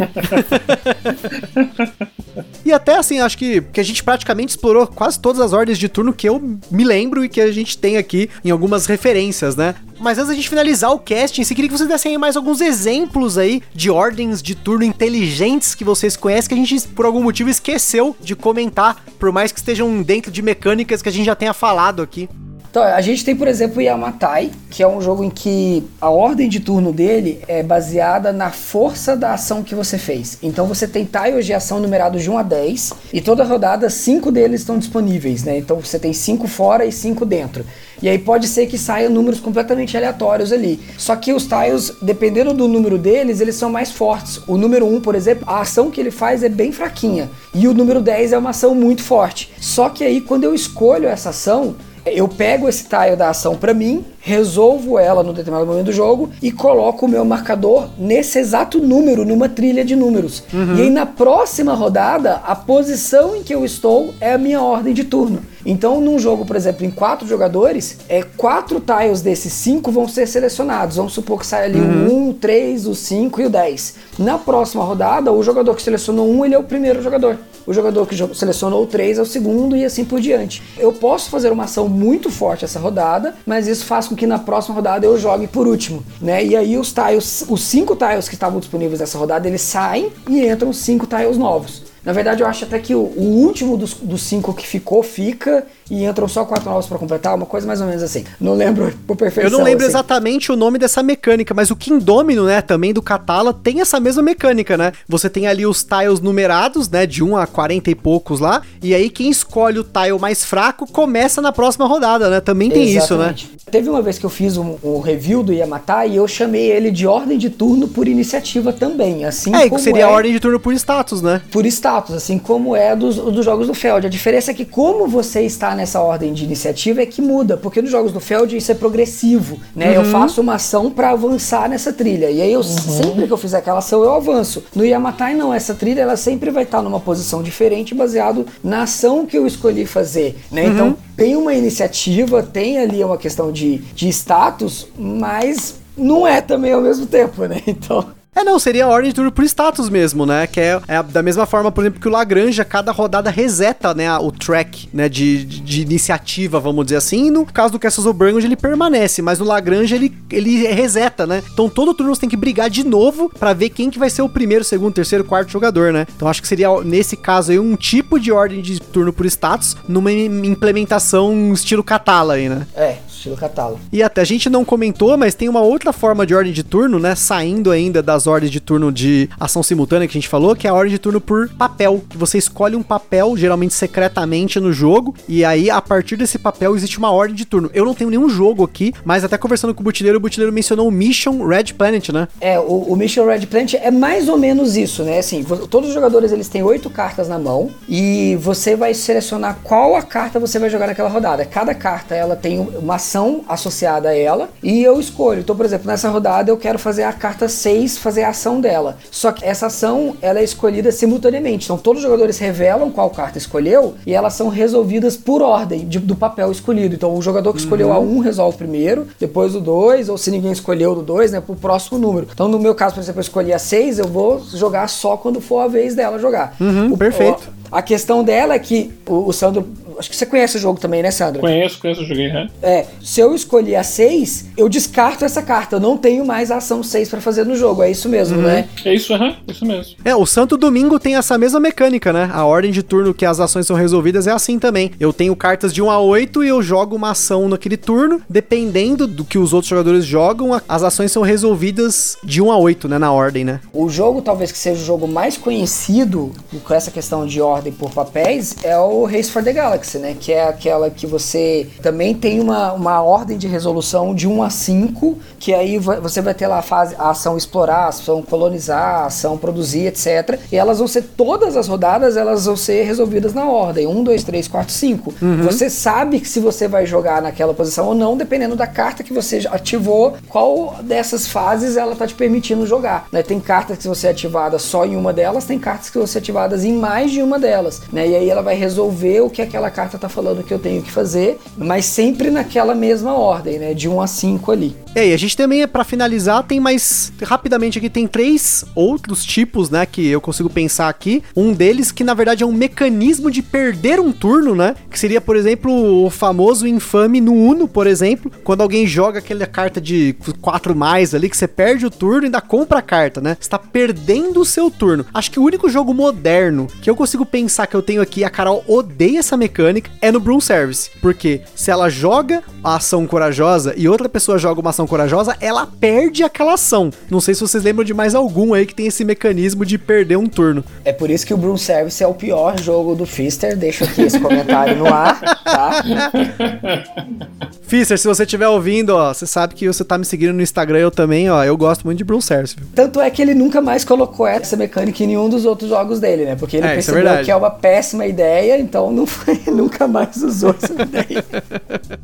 E até assim, acho que, que a gente praticamente explorou quase todas as ordens de turno que eu me lembro e que a gente tem aqui em algumas referências, né? Mas antes da gente finalizar o casting, se queria que vocês dessem aí mais alguns exemplos aí de ordens de turno inteligentes que vocês conhecem que a gente, por algum motivo, esqueceu de comentar, por mais que estejam dentro de mecânicas que a gente já tenha falado aqui. Então, a gente tem, por exemplo, Yamatai, que é um jogo em que a ordem de turno dele é baseada na força da ação que você fez. Então você tem tiles de ação numerados de 1 a 10, e toda rodada 5 deles estão disponíveis, né? Então você tem 5 fora e 5 dentro. E aí pode ser que saiam números completamente aleatórios ali. Só que os tiles, dependendo do número deles, eles são mais fortes. O número 1, por exemplo, a ação que ele faz é bem fraquinha. E o número 10 é uma ação muito forte. Só que aí, quando eu escolho essa ação, eu pego esse tile da ação pra mim resolvo ela no determinado momento do jogo e coloco o meu marcador nesse exato número, numa trilha de números. Uhum. E aí na próxima rodada, a posição em que eu estou é a minha ordem de turno. Então, num jogo, por exemplo, em quatro jogadores, é quatro tiles desses cinco vão ser selecionados. Vamos supor que sai ali uhum. o 1, o 3, o 5 e o 10. Na próxima rodada, o jogador que selecionou um, ele é o primeiro jogador. O jogador que selecionou o 3 é o segundo e assim por diante. Eu posso fazer uma ação muito forte essa rodada, mas isso faz com que na próxima rodada eu jogue por último, né? E aí os tiles, os cinco tiles que estavam disponíveis nessa rodada, eles saem e entram cinco tiles novos. Na verdade, eu acho até que o, o último dos, dos, cinco que ficou, fica e entram só quatro novos para completar, uma coisa mais ou menos assim. Não lembro por perfeição. Eu não lembro assim. exatamente o nome dessa mecânica, mas o Kingdomino, né, também do Catala, tem essa mesma mecânica, né? Você tem ali os tiles numerados, né, de 1 a 40 e poucos lá, e aí quem escolhe o tile mais fraco começa na próxima rodada, né? Também tem exatamente. isso, né? Teve uma vez que eu fiz um, um, review do Yamatai e eu chamei ele de ordem de turno por iniciativa também, assim é, como seria é... a ordem de turno por status, né? Por status, assim como é dos, dos jogos do Feld. A diferença é que como você está nessa ordem de iniciativa é que muda, porque nos jogos do Feld isso é progressivo, né? Uhum. Eu faço uma ação para avançar nessa trilha, e aí eu uhum. sempre que eu fizer aquela ação eu avanço. No Yamatai não, essa trilha ela sempre vai estar numa posição diferente baseado na ação que eu escolhi fazer, né? Uhum. Então tem uma iniciativa, tem ali uma questão de, de status, mas não é também ao mesmo tempo, né? Então é, não, seria a ordem de turno por status mesmo, né? Que é, é, da mesma forma, por exemplo, que o Lagrange, cada rodada reseta, né, o track, né, de, de, de iniciativa, vamos dizer assim. E no caso do Castles of Burgundy, ele permanece, mas no Lagrange ele, ele reseta, né? Então todo turno você tem que brigar de novo para ver quem que vai ser o primeiro, segundo, terceiro, quarto jogador, né? Então acho que seria, nesse caso aí, um tipo de ordem de turno por status numa implementação estilo Catala aí, né? É, estilo Catala. E até a gente não comentou, mas tem uma outra forma de ordem de turno, né? Saindo ainda das ordens de turno de ação simultânea que a gente falou, que é a ordem de turno por papel. Que você escolhe um papel, geralmente secretamente no jogo, e aí a partir desse papel existe uma ordem de turno. Eu não tenho nenhum jogo aqui, mas até conversando com o Butileiro, o Butileiro mencionou o Mission Red Planet, né? É, o, o Mission Red Planet é mais ou menos isso, né? Assim, todos os jogadores eles têm oito cartas na mão e você vai selecionar qual a carta você vai jogar naquela rodada. Cada carta ela tem uma ação associada a ela e eu escolho. Então, por exemplo, nessa rodada eu quero fazer a carta 6, fazer a ação dela. Só que essa ação ela é escolhida simultaneamente. Então, todos os jogadores revelam qual carta escolheu e elas são resolvidas por ordem de, do papel escolhido. Então, o jogador que escolheu uhum. a 1 um resolve primeiro, depois o 2, ou se ninguém escolheu do 2, né, pro próximo número. Então, no meu caso, por exemplo, eu escolhi a 6, eu vou jogar só quando for a vez dela jogar. Uhum, o, perfeito. O, a questão dela é que o, o, Sandro. Acho que você conhece o jogo também, né, Sandro? Conheço, conheço, joguei, né? É. Se eu escolher a 6, eu descarto essa carta. Eu não tenho mais a ação 6 para fazer no jogo. É isso mesmo, uhum. né? É isso, aham. Uhum, isso mesmo. É, o Santo Domingo tem essa mesma mecânica, né? A ordem de turno que as ações são resolvidas é assim também. Eu tenho cartas de 1 a 8 e eu jogo uma ação naquele turno. Dependendo do que os outros jogadores jogam, as ações são resolvidas de 1 a 8, né? Na ordem, né? O jogo, talvez que seja o jogo mais conhecido com essa questão de ordem ordem por papéis é o Race for the Galaxy, né? Que é aquela que você também tem uma, uma ordem de resolução de 1 a 5, que aí você vai ter lá a fase a ação explorar, a ação colonizar, a ação produzir, etc. E elas vão ser todas as rodadas, elas vão ser resolvidas na ordem 1, 2, 3, 4, 5. Você sabe que se você vai jogar naquela posição ou não, dependendo da carta que você ativou, qual dessas fases ela tá te permitindo jogar. Né? Tem cartas que você ativada só em uma delas, tem cartas que você ativadas em mais de uma delas delas, né? E aí ela vai resolver o que aquela carta tá falando que eu tenho que fazer, mas sempre naquela mesma ordem, né? De 1 a 5 ali. É, e a gente também, para finalizar, tem mais. Rapidamente aqui, tem três outros tipos, né? Que eu consigo pensar aqui. Um deles que, na verdade, é um mecanismo de perder um turno, né? Que seria, por exemplo, o famoso infame no Uno, por exemplo. Quando alguém joga aquela carta de 4 mais ali, que você perde o turno e ainda compra a carta, né? Você tá perdendo o seu turno. Acho que o único jogo moderno que eu consigo pensar que eu tenho aqui, a Carol odeia essa mecânica, é no Broom Service. Porque se ela joga a ação corajosa e outra pessoa joga uma ação corajosa, ela perde aquela ação. Não sei se vocês lembram de mais algum aí que tem esse mecanismo de perder um turno. É por isso que o Broom Service é o pior jogo do Fister. Deixo aqui esse comentário no ar, tá? Fister, se você estiver ouvindo, ó, você sabe que você tá me seguindo no Instagram, eu também, ó, eu gosto muito de Broom Service. Tanto é que ele nunca mais colocou essa mecânica em nenhum dos outros jogos dele, né? Porque ele é, é percebeu é que é uma péssima ideia, então não foi nunca mais usou essa ideia.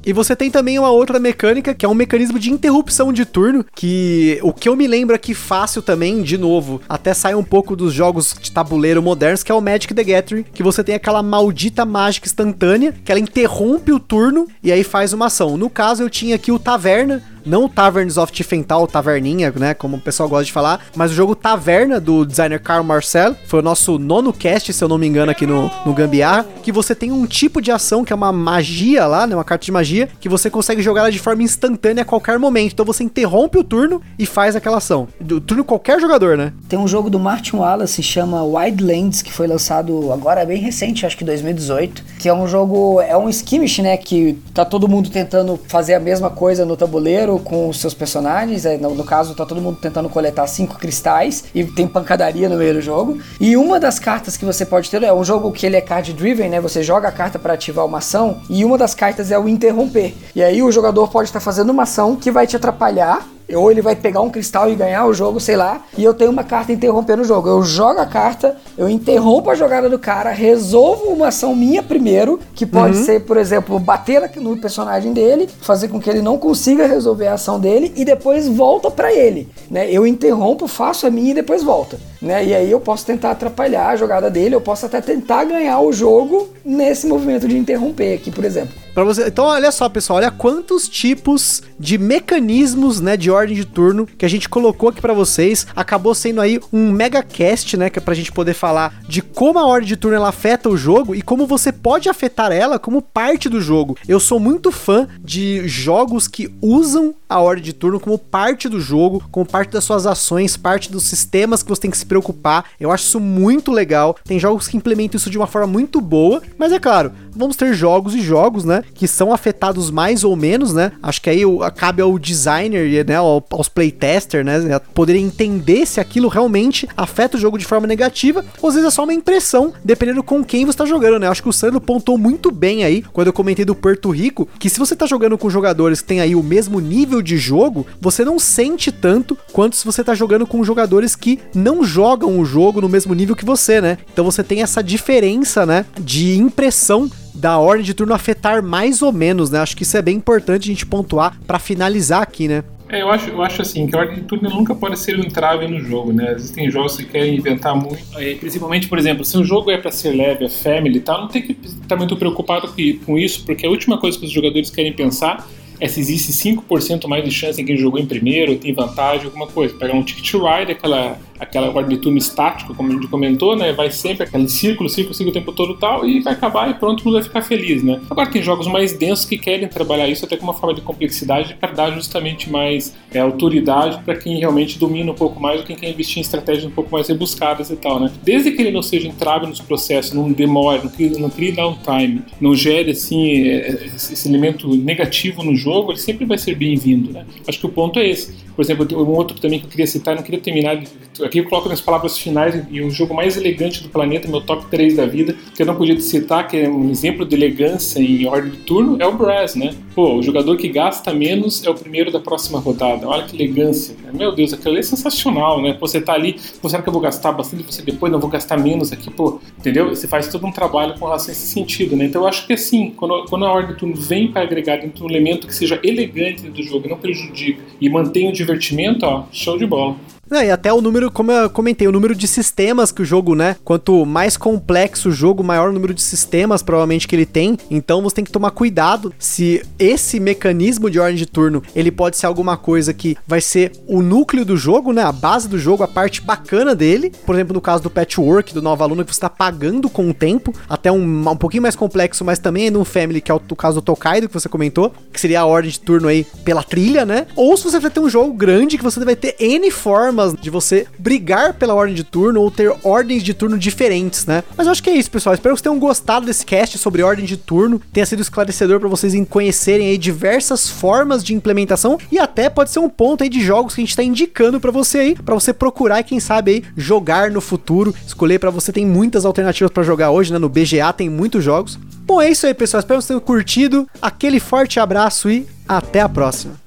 E você tem também uma outra mecânica, que é um mecanismo de interrupção de turno, que o que eu me lembro aqui fácil também, de novo, até sai um pouco dos jogos de tabuleiro modernos, que é o Magic the Gathering, que você tem aquela maldita mágica instantânea, que ela interrompe o turno e aí faz uma ação. No caso, eu tinha aqui o Taverna, não o Taverns of Tiefenthal, Taverninha, né, como o pessoal gosta de falar, mas o jogo Taverna do designer Carl Marcel, foi o nosso nono cast, se eu não me engano, aqui no, no Gambiarra, que você tem um tipo de ação que é uma magia lá, né, uma carta de magia, que você consegue jogar ela de forma instantânea a qualquer momento. Então você interrompe o turno e faz aquela ação. Do turno qualquer jogador, né? Tem um jogo do Martin Wallace, chama Wildlands, que foi lançado agora bem recente, acho que 2018, que é um jogo, é um skirmish, né, que tá todo mundo tentando fazer a mesma coisa no tabuleiro, com os seus personagens. É, no, no, caso, tá todo mundo tentando coletar cinco cristais e tem pancadaria no meio do jogo. E uma das cartas que você pode ter é um jogo que ele é card driven, né? Você joga a carta para ativar uma ação e uma das cartas é o interromper. E aí o jogador pode estar fazendo uma ação que vai te atrapalhar ou ele vai pegar um cristal e ganhar o jogo, sei lá, e eu tenho uma carta interrompendo o jogo. Eu jogo a carta, eu interrompo a jogada do cara, resolvo uma ação minha primeiro, que pode uhum. ser, por exemplo, bater no personagem dele, fazer com que ele não consiga resolver a ação dele e depois volta para ele, né? Eu interrompo, faço a minha e depois volta, né? E aí eu posso tentar atrapalhar a jogada dele, eu posso até tentar ganhar o jogo nesse movimento de interromper aqui, por exemplo. Para você, então olha só, pessoal, olha quantos tipos de mecanismos, né, de ordem de turno que a gente colocou aqui para vocês. Acabou sendo aí um mega cast, né, que é pra gente poder falar de como a ordem de turno ela afeta o jogo e como você pode afetar ela como parte do jogo. Eu sou muito fã de jogos que usam a ordem de turno como parte do jogo, como parte das suas ações, parte dos sistemas que você tem que se preocupar. Eu acho isso muito legal. Tem jogos que implementam isso de uma forma muito boa, mas é claro, vamos ter jogos e jogos, né, que são afetados mais ou menos, né? Acho que aí cabe ao designer, né, aos playtesters, né, poderem entender se aquilo realmente afeta o jogo de forma negativa, ou às vezes é só uma impressão, dependendo com quem você está jogando, né? Acho que o Sandro pontou muito bem aí, quando eu comentei do Porto Rico, que se você está jogando com jogadores que têm aí o mesmo nível de jogo, você não sente tanto quanto se você está jogando com jogadores que não jogam o jogo no mesmo nível que você, né? Então você tem essa diferença, né, de impressão da ordem de turno afetar mais ou menos, né? Acho que isso é bem importante a gente pontuar para finalizar aqui, né? É, eu acho, eu acho assim, que a ordem de turno nunca pode ser um entrave no jogo, né? Existem jogos que querem inventar muito. É, principalmente, por exemplo, se o jogo é para ser leve, é family e tal, não tem que estar muito preocupado com isso, porque a última coisa que os jogadores querem pensar é se existe 5% mais de chance em quem jogou em primeiro, tem vantagem, alguma coisa. Pegar um ticket ride, aquela aquela ordem de turno estático, como a gente comentou, né? Vai sempre aquele círculo, círculo, círculo o tempo todo tal, e vai acabar e pronto, todo mundo vai ficar feliz, né? Agora tem jogos mais densos que querem trabalhar isso até com uma forma de complexidade para dar justamente mais é, autoridade para quem realmente domina um pouco mais ou quem quer investir em estratégias um pouco mais rebuscadas e tal, né? Desde que ele não seja entrave nos processos, não demore, não crie, não crie downtime, não gere assim é, esse elemento negativo no jogo, ele sempre vai ser bem-vindo, né? Acho que o ponto é esse. Por exemplo, um outro também que eu queria citar, não queria terminar aqui eu coloco nas palavras finais e o jogo mais elegante do planeta, meu top 3 da vida, que eu não podia citar, que é um exemplo de elegância em ordem de turno, é o Brass, né? Pô, o jogador que gasta menos é o primeiro da próxima rodada. Olha que elegância, cara. Meu Deus, aquilo ali é sensacional, né? Você tá ali, pô, será que eu vou gastar bastante? Você depois não vou gastar menos aqui, pô, entendeu? Você faz todo um trabalho com relação a esse sentido, né? Então eu acho que assim, quando, quando a ordem de turno vem para agregar dentro de um elemento que seja elegante dentro do jogo, não prejudica e mantém o divertimento, ó, show de bola. É, e até o número, como eu comentei, o número de sistemas que o jogo, né? Quanto mais complexo o jogo, maior o número de sistemas provavelmente que ele tem. Então você tem que tomar cuidado se esse mecanismo de ordem de turno ele pode ser alguma coisa que vai ser o núcleo do jogo, né? A base do jogo, a parte bacana dele. Por exemplo, no caso do patchwork do Nova Luna, que você está pagando com o tempo, até um, um pouquinho mais complexo, mas também no Family, que é o, o caso do Tokaido que você comentou, que seria a ordem de turno aí pela trilha, né? Ou se você vai ter um jogo grande que você vai ter N formas formas de você brigar pela ordem de turno ou ter ordens de turno diferentes, né? Mas eu acho que é isso, pessoal. Espero que vocês tenham gostado desse cast sobre ordem de turno, tenha sido esclarecedor para vocês conhecerem aí diversas formas de implementação e até pode ser um ponto aí de jogos que a gente tá indicando para você aí, para você procurar e quem sabe aí jogar no futuro, escolher para você tem muitas alternativas para jogar hoje, né? No BGA tem muitos jogos. Bom, é isso aí, pessoal. Espero que vocês tenham curtido. Aquele forte abraço e até a próxima.